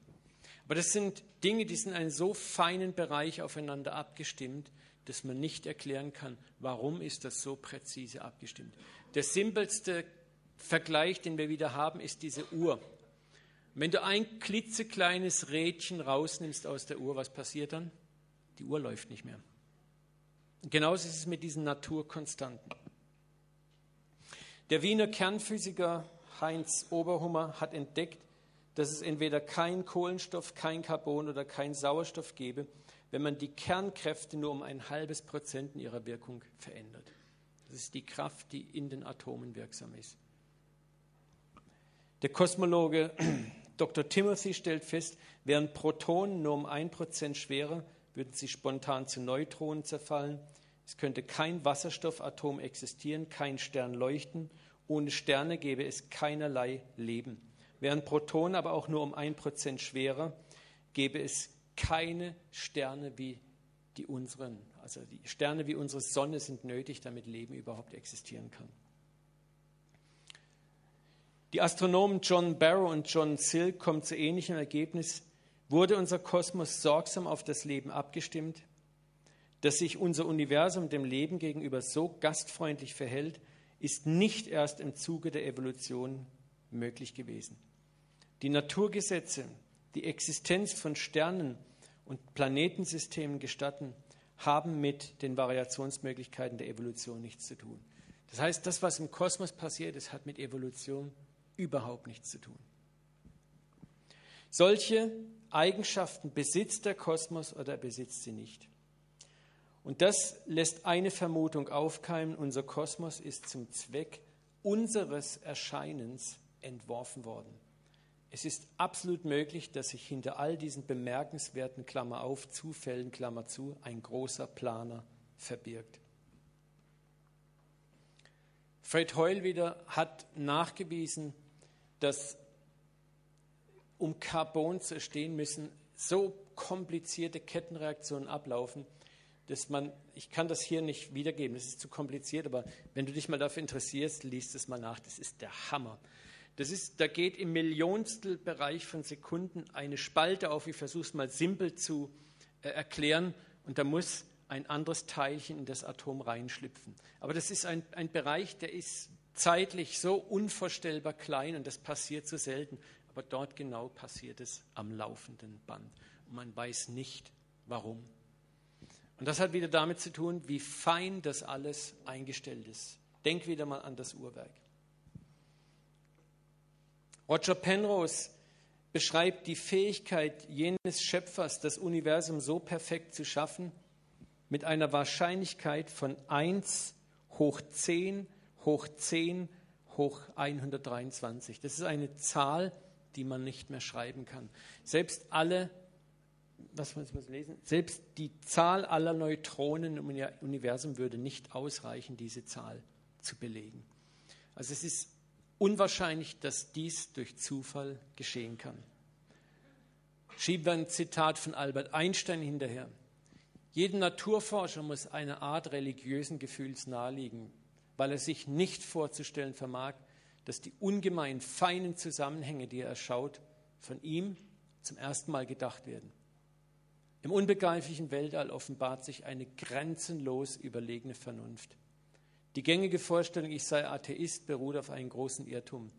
Aber das sind Dinge, die sind in einem so feinen Bereich aufeinander abgestimmt, dass man nicht erklären kann, warum ist das so präzise abgestimmt. Der simpelste Vergleich, den wir wieder haben, ist diese Uhr. Wenn du ein klitzekleines Rädchen rausnimmst aus der Uhr, was passiert dann? Die Uhr läuft nicht mehr. Genauso ist es mit diesen Naturkonstanten. Der Wiener Kernphysiker Heinz Oberhummer hat entdeckt, dass es entweder kein Kohlenstoff, kein Carbon oder kein Sauerstoff gäbe, wenn man die Kernkräfte nur um ein halbes Prozent in ihrer Wirkung verändert. Das ist die Kraft, die in den Atomen wirksam ist. Der Kosmologe Dr. Timothy stellt fest, wären Protonen nur um ein Prozent schwerer, würden sie spontan zu Neutronen zerfallen. Es könnte kein Wasserstoffatom existieren, kein Stern leuchten. Ohne Sterne gäbe es keinerlei Leben. Wären Protonen aber auch nur um ein Prozent schwerer, gäbe es keine Sterne wie die unseren. Also die Sterne wie unsere Sonne sind nötig, damit Leben überhaupt existieren kann. Die Astronomen John Barrow und John Silk kommen zu ähnlichem Ergebnis. Wurde unser Kosmos sorgsam auf das Leben abgestimmt, dass sich unser Universum dem Leben gegenüber so gastfreundlich verhält, ist nicht erst im Zuge der Evolution möglich gewesen. Die Naturgesetze, die Existenz von Sternen und Planetensystemen gestatten, haben mit den Variationsmöglichkeiten der Evolution nichts zu tun. Das heißt, das, was im Kosmos passiert ist, hat mit Evolution überhaupt nichts zu tun. Solche Eigenschaften besitzt der Kosmos oder er besitzt sie nicht. Und das lässt eine Vermutung aufkeimen, unser Kosmos ist zum Zweck unseres Erscheinens entworfen worden. Es ist absolut möglich, dass sich hinter all diesen bemerkenswerten Klammer auf Zufällen Klammer zu ein großer Planer verbirgt. Fred Hoyle wieder hat nachgewiesen, dass um Carbon zu entstehen, müssen so komplizierte Kettenreaktionen ablaufen, dass man, ich kann das hier nicht wiedergeben, das ist zu kompliziert, aber wenn du dich mal dafür interessierst, liest es mal nach, das ist der Hammer. Das ist, da geht im Millionstelbereich von Sekunden eine Spalte auf, ich versuche es mal simpel zu äh, erklären, und da muss ein anderes Teilchen in das Atom reinschlüpfen. Aber das ist ein, ein Bereich, der ist zeitlich so unvorstellbar klein und das passiert so selten. Aber dort genau passiert es am laufenden Band. Und man weiß nicht, warum. Und das hat wieder damit zu tun, wie fein das alles eingestellt ist. Denk wieder mal an das Uhrwerk. Roger Penrose beschreibt die Fähigkeit jenes Schöpfers, das Universum so perfekt zu schaffen, mit einer Wahrscheinlichkeit von 1 hoch 10 hoch 10 hoch 123. Das ist eine Zahl, die man nicht mehr schreiben kann. Selbst alle, was muss man lesen? Selbst die Zahl aller Neutronen im Universum würde nicht ausreichen, diese Zahl zu belegen. Also es ist unwahrscheinlich, dass dies durch Zufall geschehen kann. Schieben wir ein Zitat von Albert Einstein hinterher. Jedem Naturforscher muss eine Art religiösen Gefühls naheliegen, weil er sich nicht vorzustellen vermag, dass die ungemein feinen Zusammenhänge, die er erschaut, von ihm zum ersten Mal gedacht werden. Im unbegreiflichen Weltall offenbart sich eine grenzenlos überlegene Vernunft. Die gängige Vorstellung, ich sei Atheist, beruht auf einem großen Irrtum.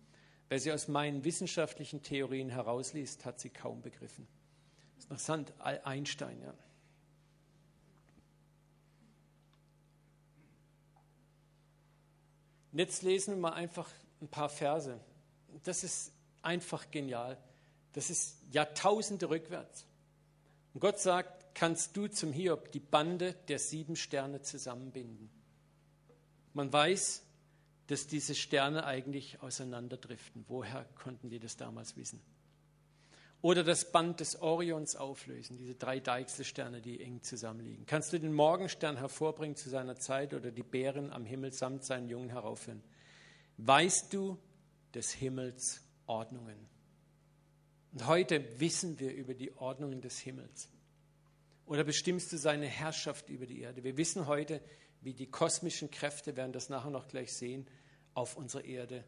Wer sie aus meinen wissenschaftlichen Theorien herausliest, hat sie kaum begriffen. Das ist Sand Einstein, ja. Und jetzt lesen wir mal einfach ein paar Verse. Das ist einfach genial. Das ist Jahrtausende rückwärts. Und Gott sagt, kannst du zum Hiob die Bande der sieben Sterne zusammenbinden. Man weiß, dass diese Sterne eigentlich auseinanderdriften. Woher konnten die das damals wissen? Oder das Band des Orions auflösen, diese drei Deichselsterne, die eng zusammenliegen. Kannst du den Morgenstern hervorbringen zu seiner Zeit oder die Bären am Himmel samt seinen Jungen heraufführen? Weißt du des Himmels Ordnungen? Und heute wissen wir über die Ordnungen des Himmels. Oder bestimmst du seine Herrschaft über die Erde? Wir wissen heute, wie die kosmischen Kräfte, werden das nachher noch gleich sehen, auf unsere Erde,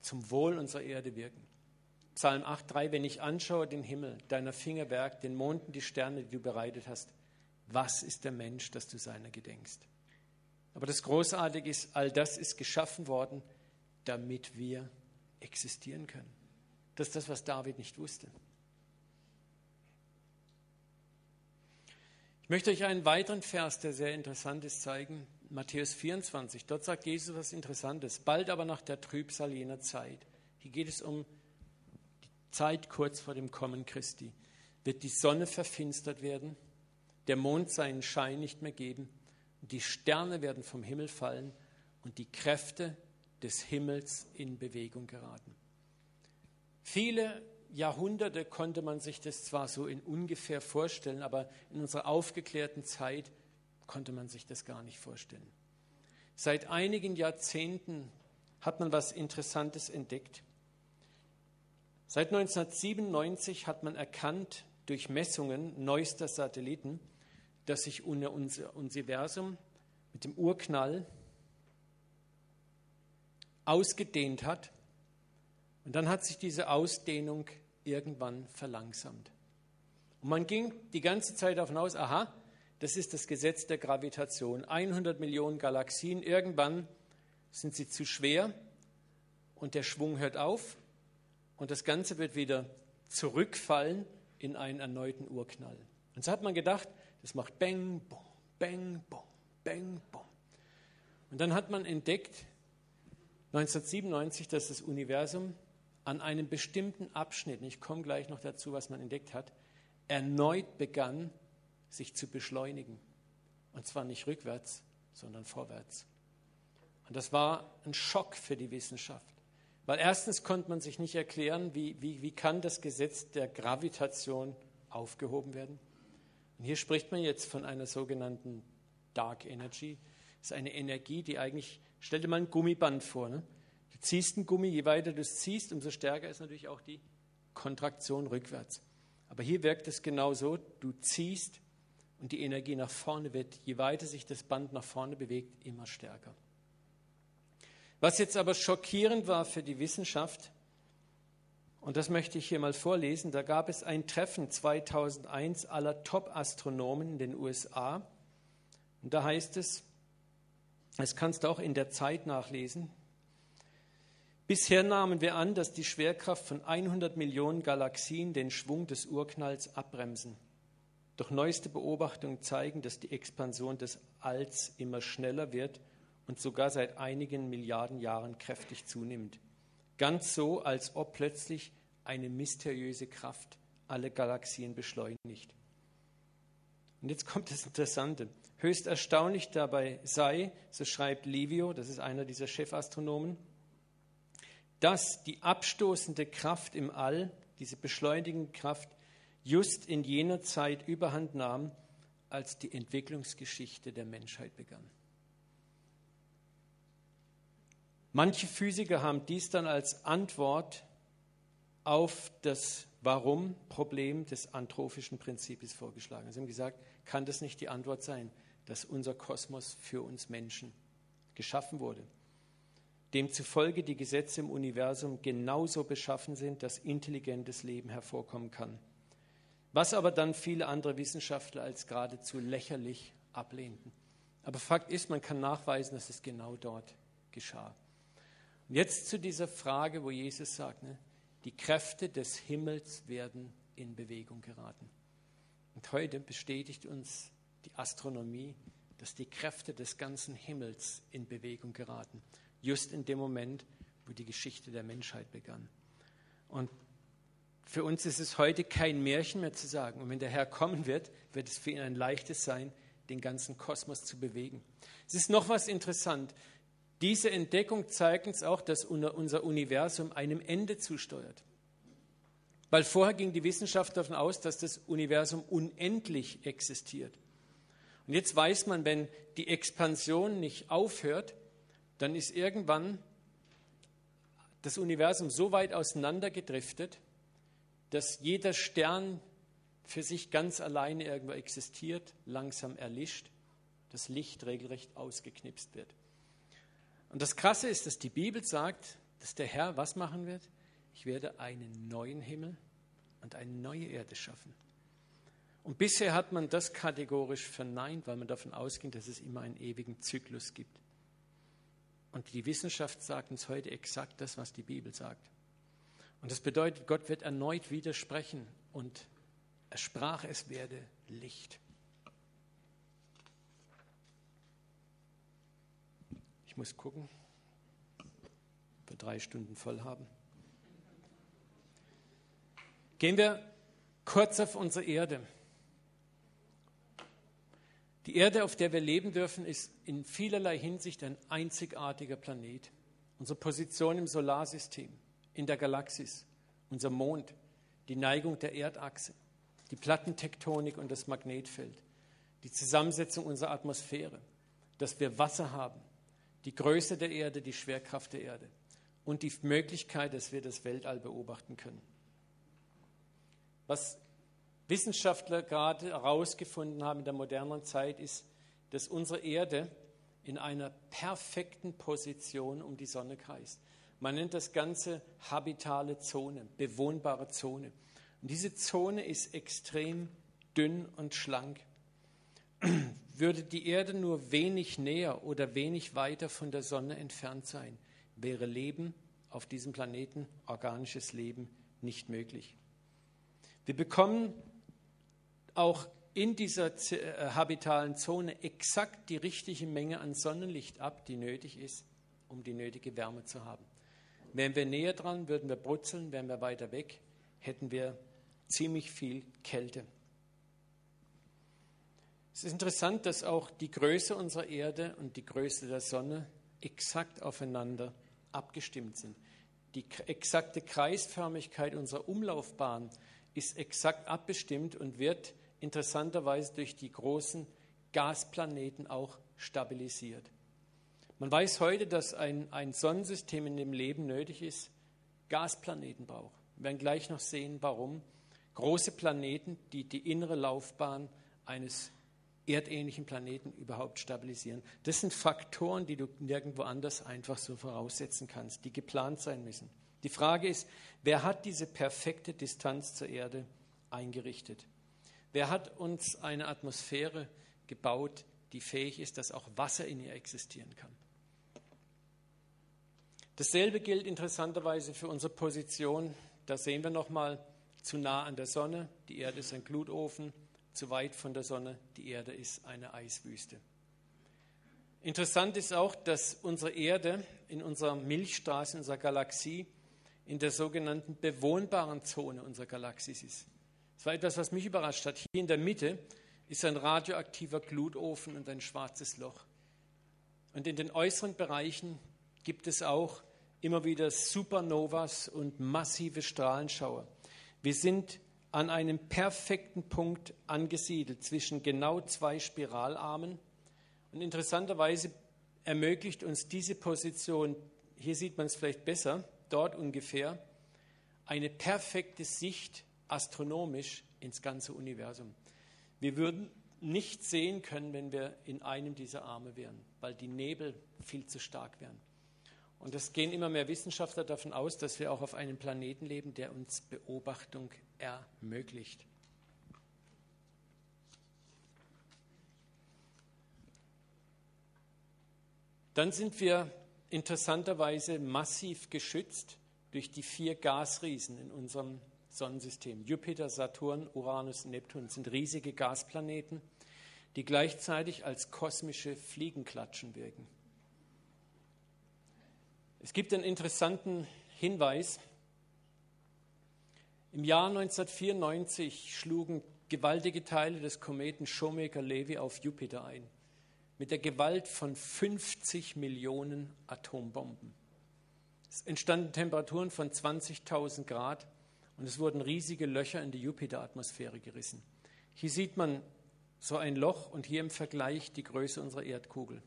zum Wohl unserer Erde wirken. Psalm 8,3, wenn ich anschaue den Himmel, deiner Fingerwerk, den Mond und die Sterne, die du bereitet hast, was ist der Mensch, dass du seiner gedenkst? Aber das Großartige ist, all das ist geschaffen worden, damit wir existieren können. Das ist das, was David nicht wusste. Ich möchte euch einen weiteren Vers, der sehr interessant ist, zeigen. Matthäus 24. Dort sagt Jesus was Interessantes. Bald aber nach der Trübsal jener Zeit. Hier geht es um Zeit kurz vor dem Kommen Christi, wird die Sonne verfinstert werden, der Mond seinen Schein nicht mehr geben, die Sterne werden vom Himmel fallen und die Kräfte des Himmels in Bewegung geraten. Viele Jahrhunderte konnte man sich das zwar so in ungefähr vorstellen, aber in unserer aufgeklärten Zeit konnte man sich das gar nicht vorstellen. Seit einigen Jahrzehnten hat man was Interessantes entdeckt. Seit 1997 hat man erkannt durch Messungen neuester Satelliten, dass sich unser Universum mit dem Urknall ausgedehnt hat. Und dann hat sich diese Ausdehnung irgendwann verlangsamt. Und man ging die ganze Zeit davon aus, aha, das ist das Gesetz der Gravitation. 100 Millionen Galaxien, irgendwann sind sie zu schwer und der Schwung hört auf und das Ganze wird wieder zurückfallen in einen erneuten Urknall. Und so hat man gedacht, das macht Bang, Bom, Bang, Bom, Bang, Bom. Und dann hat man entdeckt, 1997, dass das Universum an einem bestimmten Abschnitt, und ich komme gleich noch dazu, was man entdeckt hat, erneut begann, sich zu beschleunigen. Und zwar nicht rückwärts, sondern vorwärts. Und das war ein Schock für die Wissenschaft. Weil erstens konnte man sich nicht erklären, wie, wie, wie kann das Gesetz der Gravitation aufgehoben werden. Und hier spricht man jetzt von einer sogenannten Dark Energy. Das ist eine Energie, die eigentlich, stell dir mal ein Gummiband vor. Ne? Du ziehst ein Gummi, je weiter du es ziehst, umso stärker ist natürlich auch die Kontraktion rückwärts. Aber hier wirkt es genau so, du ziehst und die Energie nach vorne wird, je weiter sich das Band nach vorne bewegt, immer stärker. Was jetzt aber schockierend war für die Wissenschaft, und das möchte ich hier mal vorlesen, da gab es ein Treffen 2001 aller Top-Astronomen in den USA Und da heißt es, das kannst du auch in der Zeit nachlesen, Bisher nahmen wir an, dass die Schwerkraft von 100 Millionen Galaxien den Schwung des Urknalls abbremsen. Doch neueste Beobachtungen zeigen, dass die Expansion des Alls immer schneller wird und sogar seit einigen Milliarden Jahren kräftig zunimmt. Ganz so, als ob plötzlich eine mysteriöse Kraft alle Galaxien beschleunigt. Und jetzt kommt das Interessante. Höchst erstaunlich dabei sei, so schreibt Livio, das ist einer dieser Chefastronomen, dass die abstoßende Kraft im All, diese beschleunigende Kraft, just in jener Zeit überhand nahm, als die Entwicklungsgeschichte der Menschheit begann. Manche Physiker haben dies dann als Antwort auf das Warum-Problem des anthropischen Prinzips vorgeschlagen. Sie haben gesagt, kann das nicht die Antwort sein, dass unser Kosmos für uns Menschen geschaffen wurde? demzufolge die Gesetze im Universum genauso beschaffen sind, dass intelligentes Leben hervorkommen kann. Was aber dann viele andere Wissenschaftler als geradezu lächerlich ablehnten. Aber Fakt ist, man kann nachweisen, dass es genau dort geschah. Und jetzt zu dieser Frage, wo Jesus sagt, ne, die Kräfte des Himmels werden in Bewegung geraten. Und heute bestätigt uns die Astronomie, dass die Kräfte des ganzen Himmels in Bewegung geraten just in dem Moment, wo die Geschichte der Menschheit begann. Und für uns ist es heute kein Märchen mehr zu sagen. Und wenn der Herr kommen wird, wird es für ihn ein leichtes sein, den ganzen Kosmos zu bewegen. Es ist noch was interessant. Diese Entdeckung zeigt uns auch, dass unser Universum einem Ende zusteuert. Weil vorher ging die Wissenschaft davon aus, dass das Universum unendlich existiert. Und jetzt weiß man, wenn die Expansion nicht aufhört, dann ist irgendwann das Universum so weit auseinandergedriftet, dass jeder Stern für sich ganz alleine irgendwo existiert, langsam erlischt, das Licht regelrecht ausgeknipst wird. Und das Krasse ist, dass die Bibel sagt, dass der Herr was machen wird? Ich werde einen neuen Himmel und eine neue Erde schaffen. Und bisher hat man das kategorisch verneint, weil man davon ausging, dass es immer einen ewigen Zyklus gibt. Und die Wissenschaft sagt uns heute exakt das, was die Bibel sagt. Und das bedeutet, Gott wird erneut widersprechen und er sprach, es werde Licht. Muss gucken, ob wir drei Stunden voll haben. Gehen wir kurz auf unsere Erde. Die Erde, auf der wir leben dürfen, ist in vielerlei Hinsicht ein einzigartiger Planet. Unsere Position im Solarsystem, in der Galaxis, unser Mond, die Neigung der Erdachse, die Plattentektonik und das Magnetfeld, die Zusammensetzung unserer Atmosphäre, dass wir Wasser haben, die Größe der Erde, die Schwerkraft der Erde und die Möglichkeit, dass wir das Weltall beobachten können. Was Wissenschaftler gerade herausgefunden haben in der modernen Zeit, ist, dass unsere Erde in einer perfekten Position um die Sonne kreist. Man nennt das Ganze habitale Zone, bewohnbare Zone. Und diese Zone ist extrem dünn und schlank. Würde die Erde nur wenig näher oder wenig weiter von der Sonne entfernt sein, wäre Leben auf diesem Planeten, organisches Leben, nicht möglich. Wir bekommen auch in dieser äh, habitalen Zone exakt die richtige Menge an Sonnenlicht ab, die nötig ist, um die nötige Wärme zu haben. Wären wir näher dran, würden wir brutzeln, wären wir weiter weg, hätten wir ziemlich viel Kälte. Es ist interessant, dass auch die Größe unserer Erde und die Größe der Sonne exakt aufeinander abgestimmt sind. Die exakte Kreisförmigkeit unserer Umlaufbahn ist exakt abbestimmt und wird interessanterweise durch die großen Gasplaneten auch stabilisiert. Man weiß heute, dass ein, ein Sonnensystem in dem Leben nötig ist, Gasplaneten braucht. Wir werden gleich noch sehen, warum. Große Planeten, die die innere Laufbahn eines erdähnlichen Planeten überhaupt stabilisieren. Das sind Faktoren, die du nirgendwo anders einfach so voraussetzen kannst, die geplant sein müssen. Die Frage ist, wer hat diese perfekte Distanz zur Erde eingerichtet? Wer hat uns eine Atmosphäre gebaut, die fähig ist, dass auch Wasser in ihr existieren kann. Dasselbe gilt interessanterweise für unsere Position. Da sehen wir nochmal zu nah an der Sonne. Die Erde ist ein Glutofen. Zu weit von der Sonne. Die Erde ist eine Eiswüste. Interessant ist auch, dass unsere Erde in unserer Milchstraße, in unserer Galaxie, in der sogenannten bewohnbaren Zone unserer Galaxis ist. Das war etwas, was mich überrascht hat. Hier in der Mitte ist ein radioaktiver Glutofen und ein schwarzes Loch. Und in den äußeren Bereichen gibt es auch immer wieder Supernovas und massive Strahlenschauer. Wir sind an einem perfekten Punkt angesiedelt zwischen genau zwei Spiralarmen. Und interessanterweise ermöglicht uns diese Position, hier sieht man es vielleicht besser, dort ungefähr, eine perfekte Sicht astronomisch ins ganze Universum. Wir würden nicht sehen können, wenn wir in einem dieser Arme wären, weil die Nebel viel zu stark wären. Und es gehen immer mehr Wissenschaftler davon aus, dass wir auch auf einem Planeten leben, der uns Beobachtung ermöglicht. Dann sind wir interessanterweise massiv geschützt durch die vier Gasriesen in unserem Sonnensystem. Jupiter, Saturn, Uranus und Neptun sind riesige Gasplaneten, die gleichzeitig als kosmische Fliegenklatschen wirken. Es gibt einen interessanten Hinweis. Im Jahr 1994 schlugen gewaltige Teile des Kometen Shoemaker-Levy auf Jupiter ein, mit der Gewalt von 50 Millionen Atombomben. Es entstanden Temperaturen von 20.000 Grad und es wurden riesige Löcher in die Jupiteratmosphäre gerissen. Hier sieht man so ein Loch und hier im Vergleich die Größe unserer Erdkugel.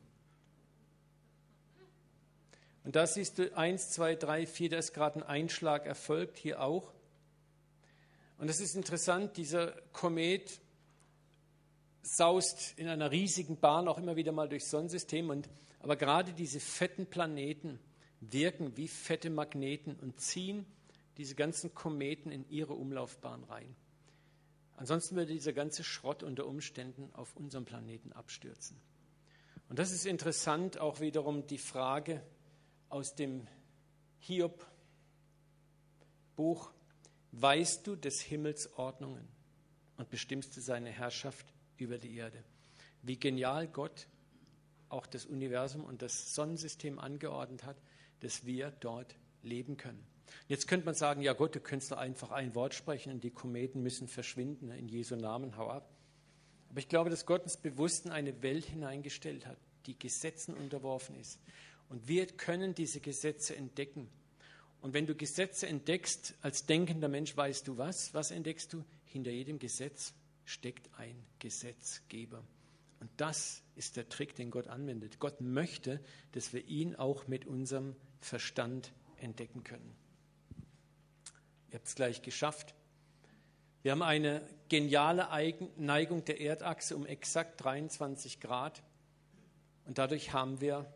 Und da siehst du eins, zwei, drei, vier, da ist gerade ein Einschlag erfolgt, hier auch. Und es ist interessant, dieser Komet saust in einer riesigen Bahn auch immer wieder mal durchs Sonnensystem. Und, aber gerade diese fetten Planeten wirken wie fette Magneten und ziehen diese ganzen Kometen in ihre Umlaufbahn rein. Ansonsten würde dieser ganze Schrott unter Umständen auf unserem Planeten abstürzen. Und das ist interessant, auch wiederum die Frage, aus dem Hiob-Buch, weißt du des Himmels Ordnungen und bestimmst du seine Herrschaft über die Erde. Wie genial Gott auch das Universum und das Sonnensystem angeordnet hat, dass wir dort leben können. Jetzt könnte man sagen, ja Gott, du könntest doch einfach ein Wort sprechen und die Kometen müssen verschwinden, in Jesu Namen, hau ab. Aber ich glaube, dass Gott uns bewusst in eine Welt hineingestellt hat, die Gesetzen unterworfen ist. Und wir können diese Gesetze entdecken. Und wenn du Gesetze entdeckst, als denkender Mensch weißt du was? Was entdeckst du? Hinter jedem Gesetz steckt ein Gesetzgeber. Und das ist der Trick, den Gott anwendet. Gott möchte, dass wir ihn auch mit unserem Verstand entdecken können. Ihr habt es gleich geschafft. Wir haben eine geniale Neigung der Erdachse um exakt 23 Grad. Und dadurch haben wir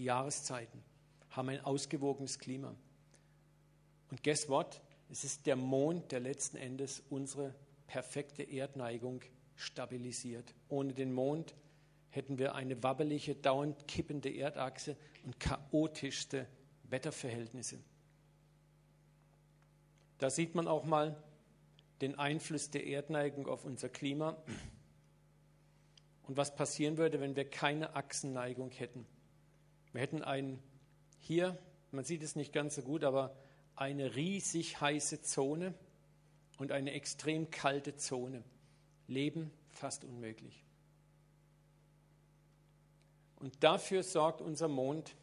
die Jahreszeiten, haben ein ausgewogenes Klima. Und guess what? Es ist der Mond, der letzten Endes unsere perfekte Erdneigung stabilisiert. Ohne den Mond hätten wir eine wabbelige, dauernd kippende Erdachse und chaotischste Wetterverhältnisse. Da sieht man auch mal den Einfluss der Erdneigung auf unser Klima und was passieren würde, wenn wir keine Achsenneigung hätten. Wir hätten ein, hier, man sieht es nicht ganz so gut, aber eine riesig heiße Zone und eine extrem kalte Zone. Leben fast unmöglich. Und dafür sorgt unser Mond.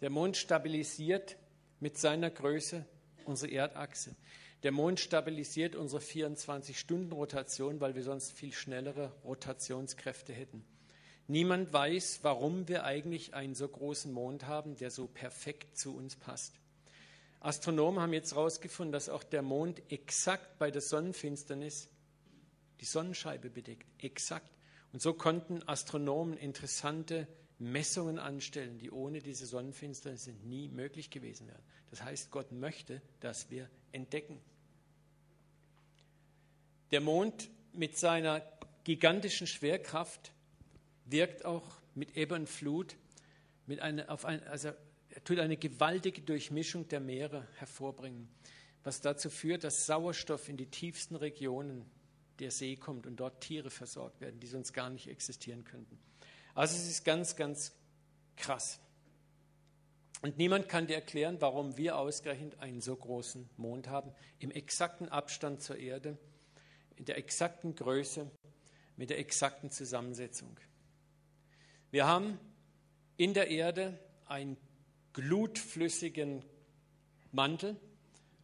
Der Mond stabilisiert mit seiner Größe unsere Erdachse. Der Mond stabilisiert unsere 24-Stunden-Rotation, weil wir sonst viel schnellere Rotationskräfte hätten. Niemand weiß, warum wir eigentlich einen so großen Mond haben, der so perfekt zu uns passt. Astronomen haben jetzt herausgefunden, dass auch der Mond exakt bei der Sonnenfinsternis die Sonnenscheibe bedeckt. Exakt. Und so konnten Astronomen interessante Messungen anstellen, die ohne diese Sonnenfinsternis nie möglich gewesen wären. Das heißt, Gott möchte, dass wir entdecken. Der Mond mit seiner gigantischen Schwerkraft wirkt auch mit Ebbe und Flut, mit einer, auf ein, also er tut eine gewaltige Durchmischung der Meere hervorbringen, was dazu führt, dass Sauerstoff in die tiefsten Regionen der See kommt und dort Tiere versorgt werden, die sonst gar nicht existieren könnten. Also es ist ganz, ganz krass. Und niemand kann dir erklären, warum wir ausgerechnet einen so großen Mond haben, im exakten Abstand zur Erde, in der exakten Größe, mit der exakten Zusammensetzung. Wir haben in der Erde einen glutflüssigen Mantel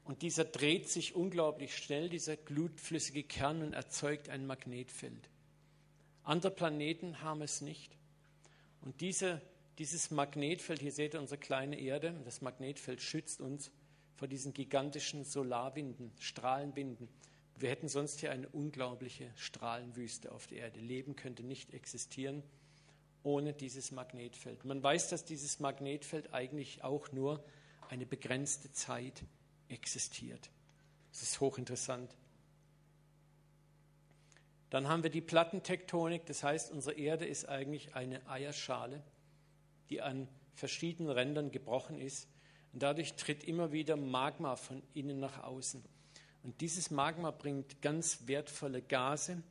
und dieser dreht sich unglaublich schnell, dieser glutflüssige Kern und erzeugt ein Magnetfeld. Andere Planeten haben es nicht. Und diese dieses Magnetfeld, hier seht ihr unsere kleine Erde, das Magnetfeld schützt uns vor diesen gigantischen Solarwinden, Strahlenwinden. Wir hätten sonst hier eine unglaubliche Strahlenwüste auf der Erde. Leben könnte nicht existieren ohne dieses Magnetfeld. Man weiß, dass dieses Magnetfeld eigentlich auch nur eine begrenzte Zeit existiert. Das ist hochinteressant. Dann haben wir die Plattentektonik, das heißt, unsere Erde ist eigentlich eine Eierschale die an verschiedenen Rändern gebrochen ist. Und dadurch tritt immer wieder Magma von innen nach außen. Und dieses Magma bringt ganz wertvolle Gase,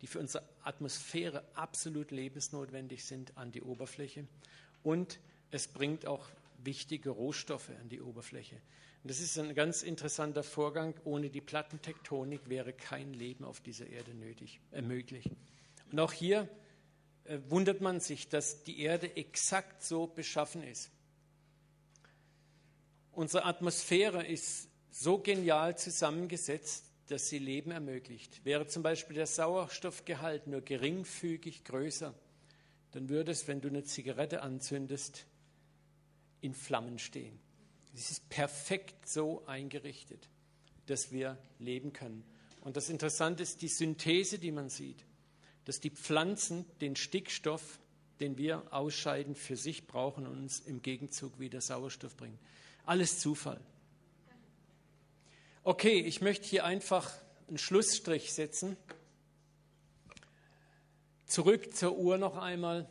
die für unsere Atmosphäre absolut lebensnotwendig sind, an die Oberfläche. Und es bringt auch wichtige Rohstoffe an die Oberfläche. Und das ist ein ganz interessanter Vorgang. Ohne die Plattentektonik wäre kein Leben auf dieser Erde nötig, äh, möglich. Und auch hier äh, wundert man sich, dass die Erde exakt so beschaffen ist. Unsere Atmosphäre ist so genial zusammengesetzt, dass sie Leben ermöglicht. Wäre zum Beispiel der Sauerstoffgehalt nur geringfügig größer, dann würde es, wenn du eine Zigarette anzündest, in Flammen stehen. Es ist perfekt so eingerichtet, dass wir leben können. Und das Interessante ist die Synthese, die man sieht dass die Pflanzen den Stickstoff, den wir ausscheiden, für sich brauchen und uns im Gegenzug wieder Sauerstoff bringen. Alles Zufall. Okay, ich möchte hier einfach einen Schlussstrich setzen. Zurück zur Uhr noch einmal.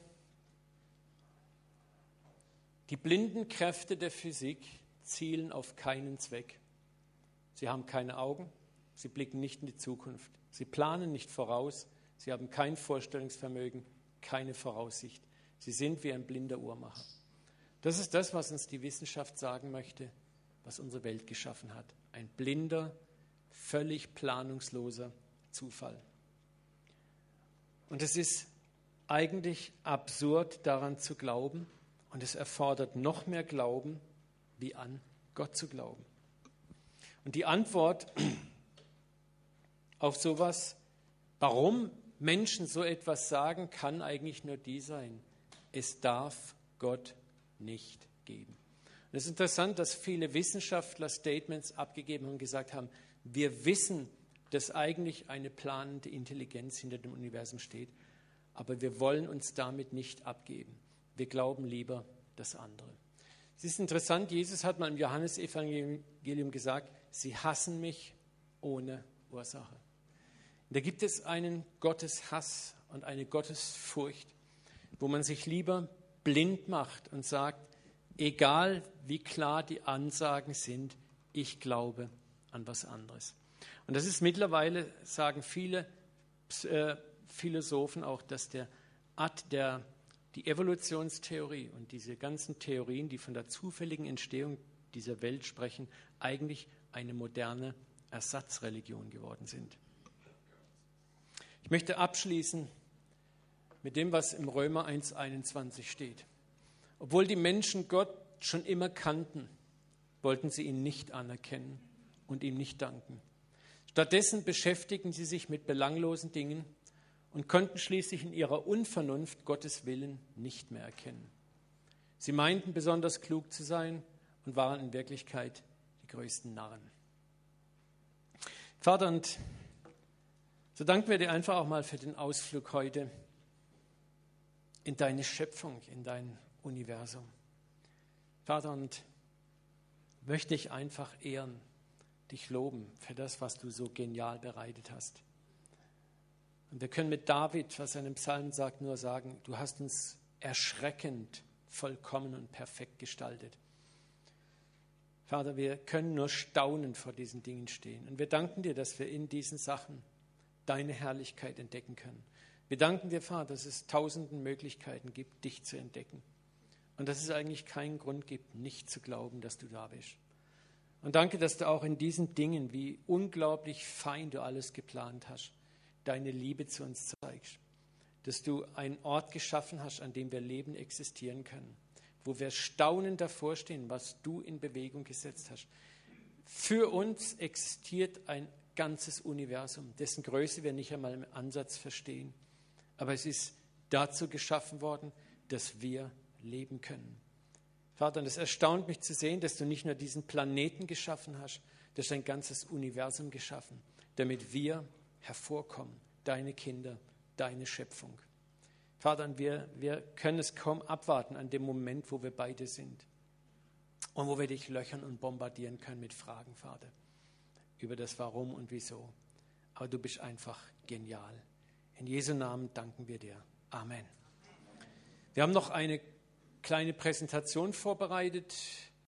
Die blinden Kräfte der Physik zielen auf keinen Zweck. Sie haben keine Augen, sie blicken nicht in die Zukunft, sie planen nicht voraus, Sie haben kein Vorstellungsvermögen, keine Voraussicht. Sie sind wie ein blinder Uhrmacher. Das ist das, was uns die Wissenschaft sagen möchte, was unsere Welt geschaffen hat. Ein blinder, völlig planungsloser Zufall. Und es ist eigentlich absurd daran zu glauben und es erfordert noch mehr Glauben, wie an Gott zu glauben. Und die Antwort auf sowas, warum Menschen so etwas sagen, kann eigentlich nur die sein. Es darf Gott nicht geben. Es ist interessant, dass viele Wissenschaftler Statements abgegeben haben und gesagt haben, wir wissen, dass eigentlich eine planende Intelligenz hinter dem Universum steht, aber wir wollen uns damit nicht abgeben. Wir glauben lieber das andere. Es ist interessant, Jesus hat mal im Johannesevangelium gesagt, sie hassen mich ohne Ursache. Da gibt es einen Gotteshass und eine Gottesfurcht, wo man sich lieber blind macht und sagt, egal wie klar die Ansagen sind, ich glaube an was anderes. Und das ist mittlerweile, sagen viele äh, Philosophen auch, dass der, der, die Evolutionstheorie und diese ganzen Theorien, die von der zufälligen Entstehung dieser Welt sprechen, eigentlich eine moderne Ersatzreligion geworden sind. Ich möchte abschließen mit dem, was im Römer 1.21 steht. Obwohl die Menschen Gott schon immer kannten, wollten sie ihn nicht anerkennen und ihm nicht danken. Stattdessen beschäftigten sie sich mit belanglosen Dingen und konnten schließlich in ihrer Unvernunft Gottes Willen nicht mehr erkennen. Sie meinten besonders klug zu sein und waren in Wirklichkeit die größten Narren. Vater, und so danken wir dir einfach auch mal für den Ausflug heute in deine Schöpfung, in dein Universum. Vater, und möchte ich einfach ehren, dich loben für das, was du so genial bereitet hast. Und wir können mit David, was er in dem Psalm sagt, nur sagen, du hast uns erschreckend vollkommen und perfekt gestaltet. Vater, wir können nur staunend vor diesen Dingen stehen. Und wir danken dir, dass wir in diesen Sachen deine Herrlichkeit entdecken können. Wir danken dir, Vater, dass es tausenden Möglichkeiten gibt, dich zu entdecken. Und dass es eigentlich keinen Grund gibt, nicht zu glauben, dass du da bist. Und danke, dass du auch in diesen Dingen, wie unglaublich fein du alles geplant hast, deine Liebe zu uns zeigst. Dass du einen Ort geschaffen hast, an dem wir Leben existieren können wo wir staunend davor stehen, was du in Bewegung gesetzt hast. Für uns existiert ein ganzes Universum, dessen Größe wir nicht einmal im Ansatz verstehen. Aber es ist dazu geschaffen worden, dass wir leben können. Vater, und es erstaunt mich zu sehen, dass du nicht nur diesen Planeten geschaffen hast, du hast ein ganzes Universum geschaffen, damit wir hervorkommen, deine Kinder, deine Schöpfung. Vater, wir, wir können es kaum abwarten an dem Moment, wo wir beide sind und wo wir dich löchern und bombardieren können mit Fragen, Vater, über das Warum und Wieso. Aber du bist einfach genial. In Jesu Namen danken wir dir. Amen. Wir haben noch eine kleine Präsentation vorbereitet.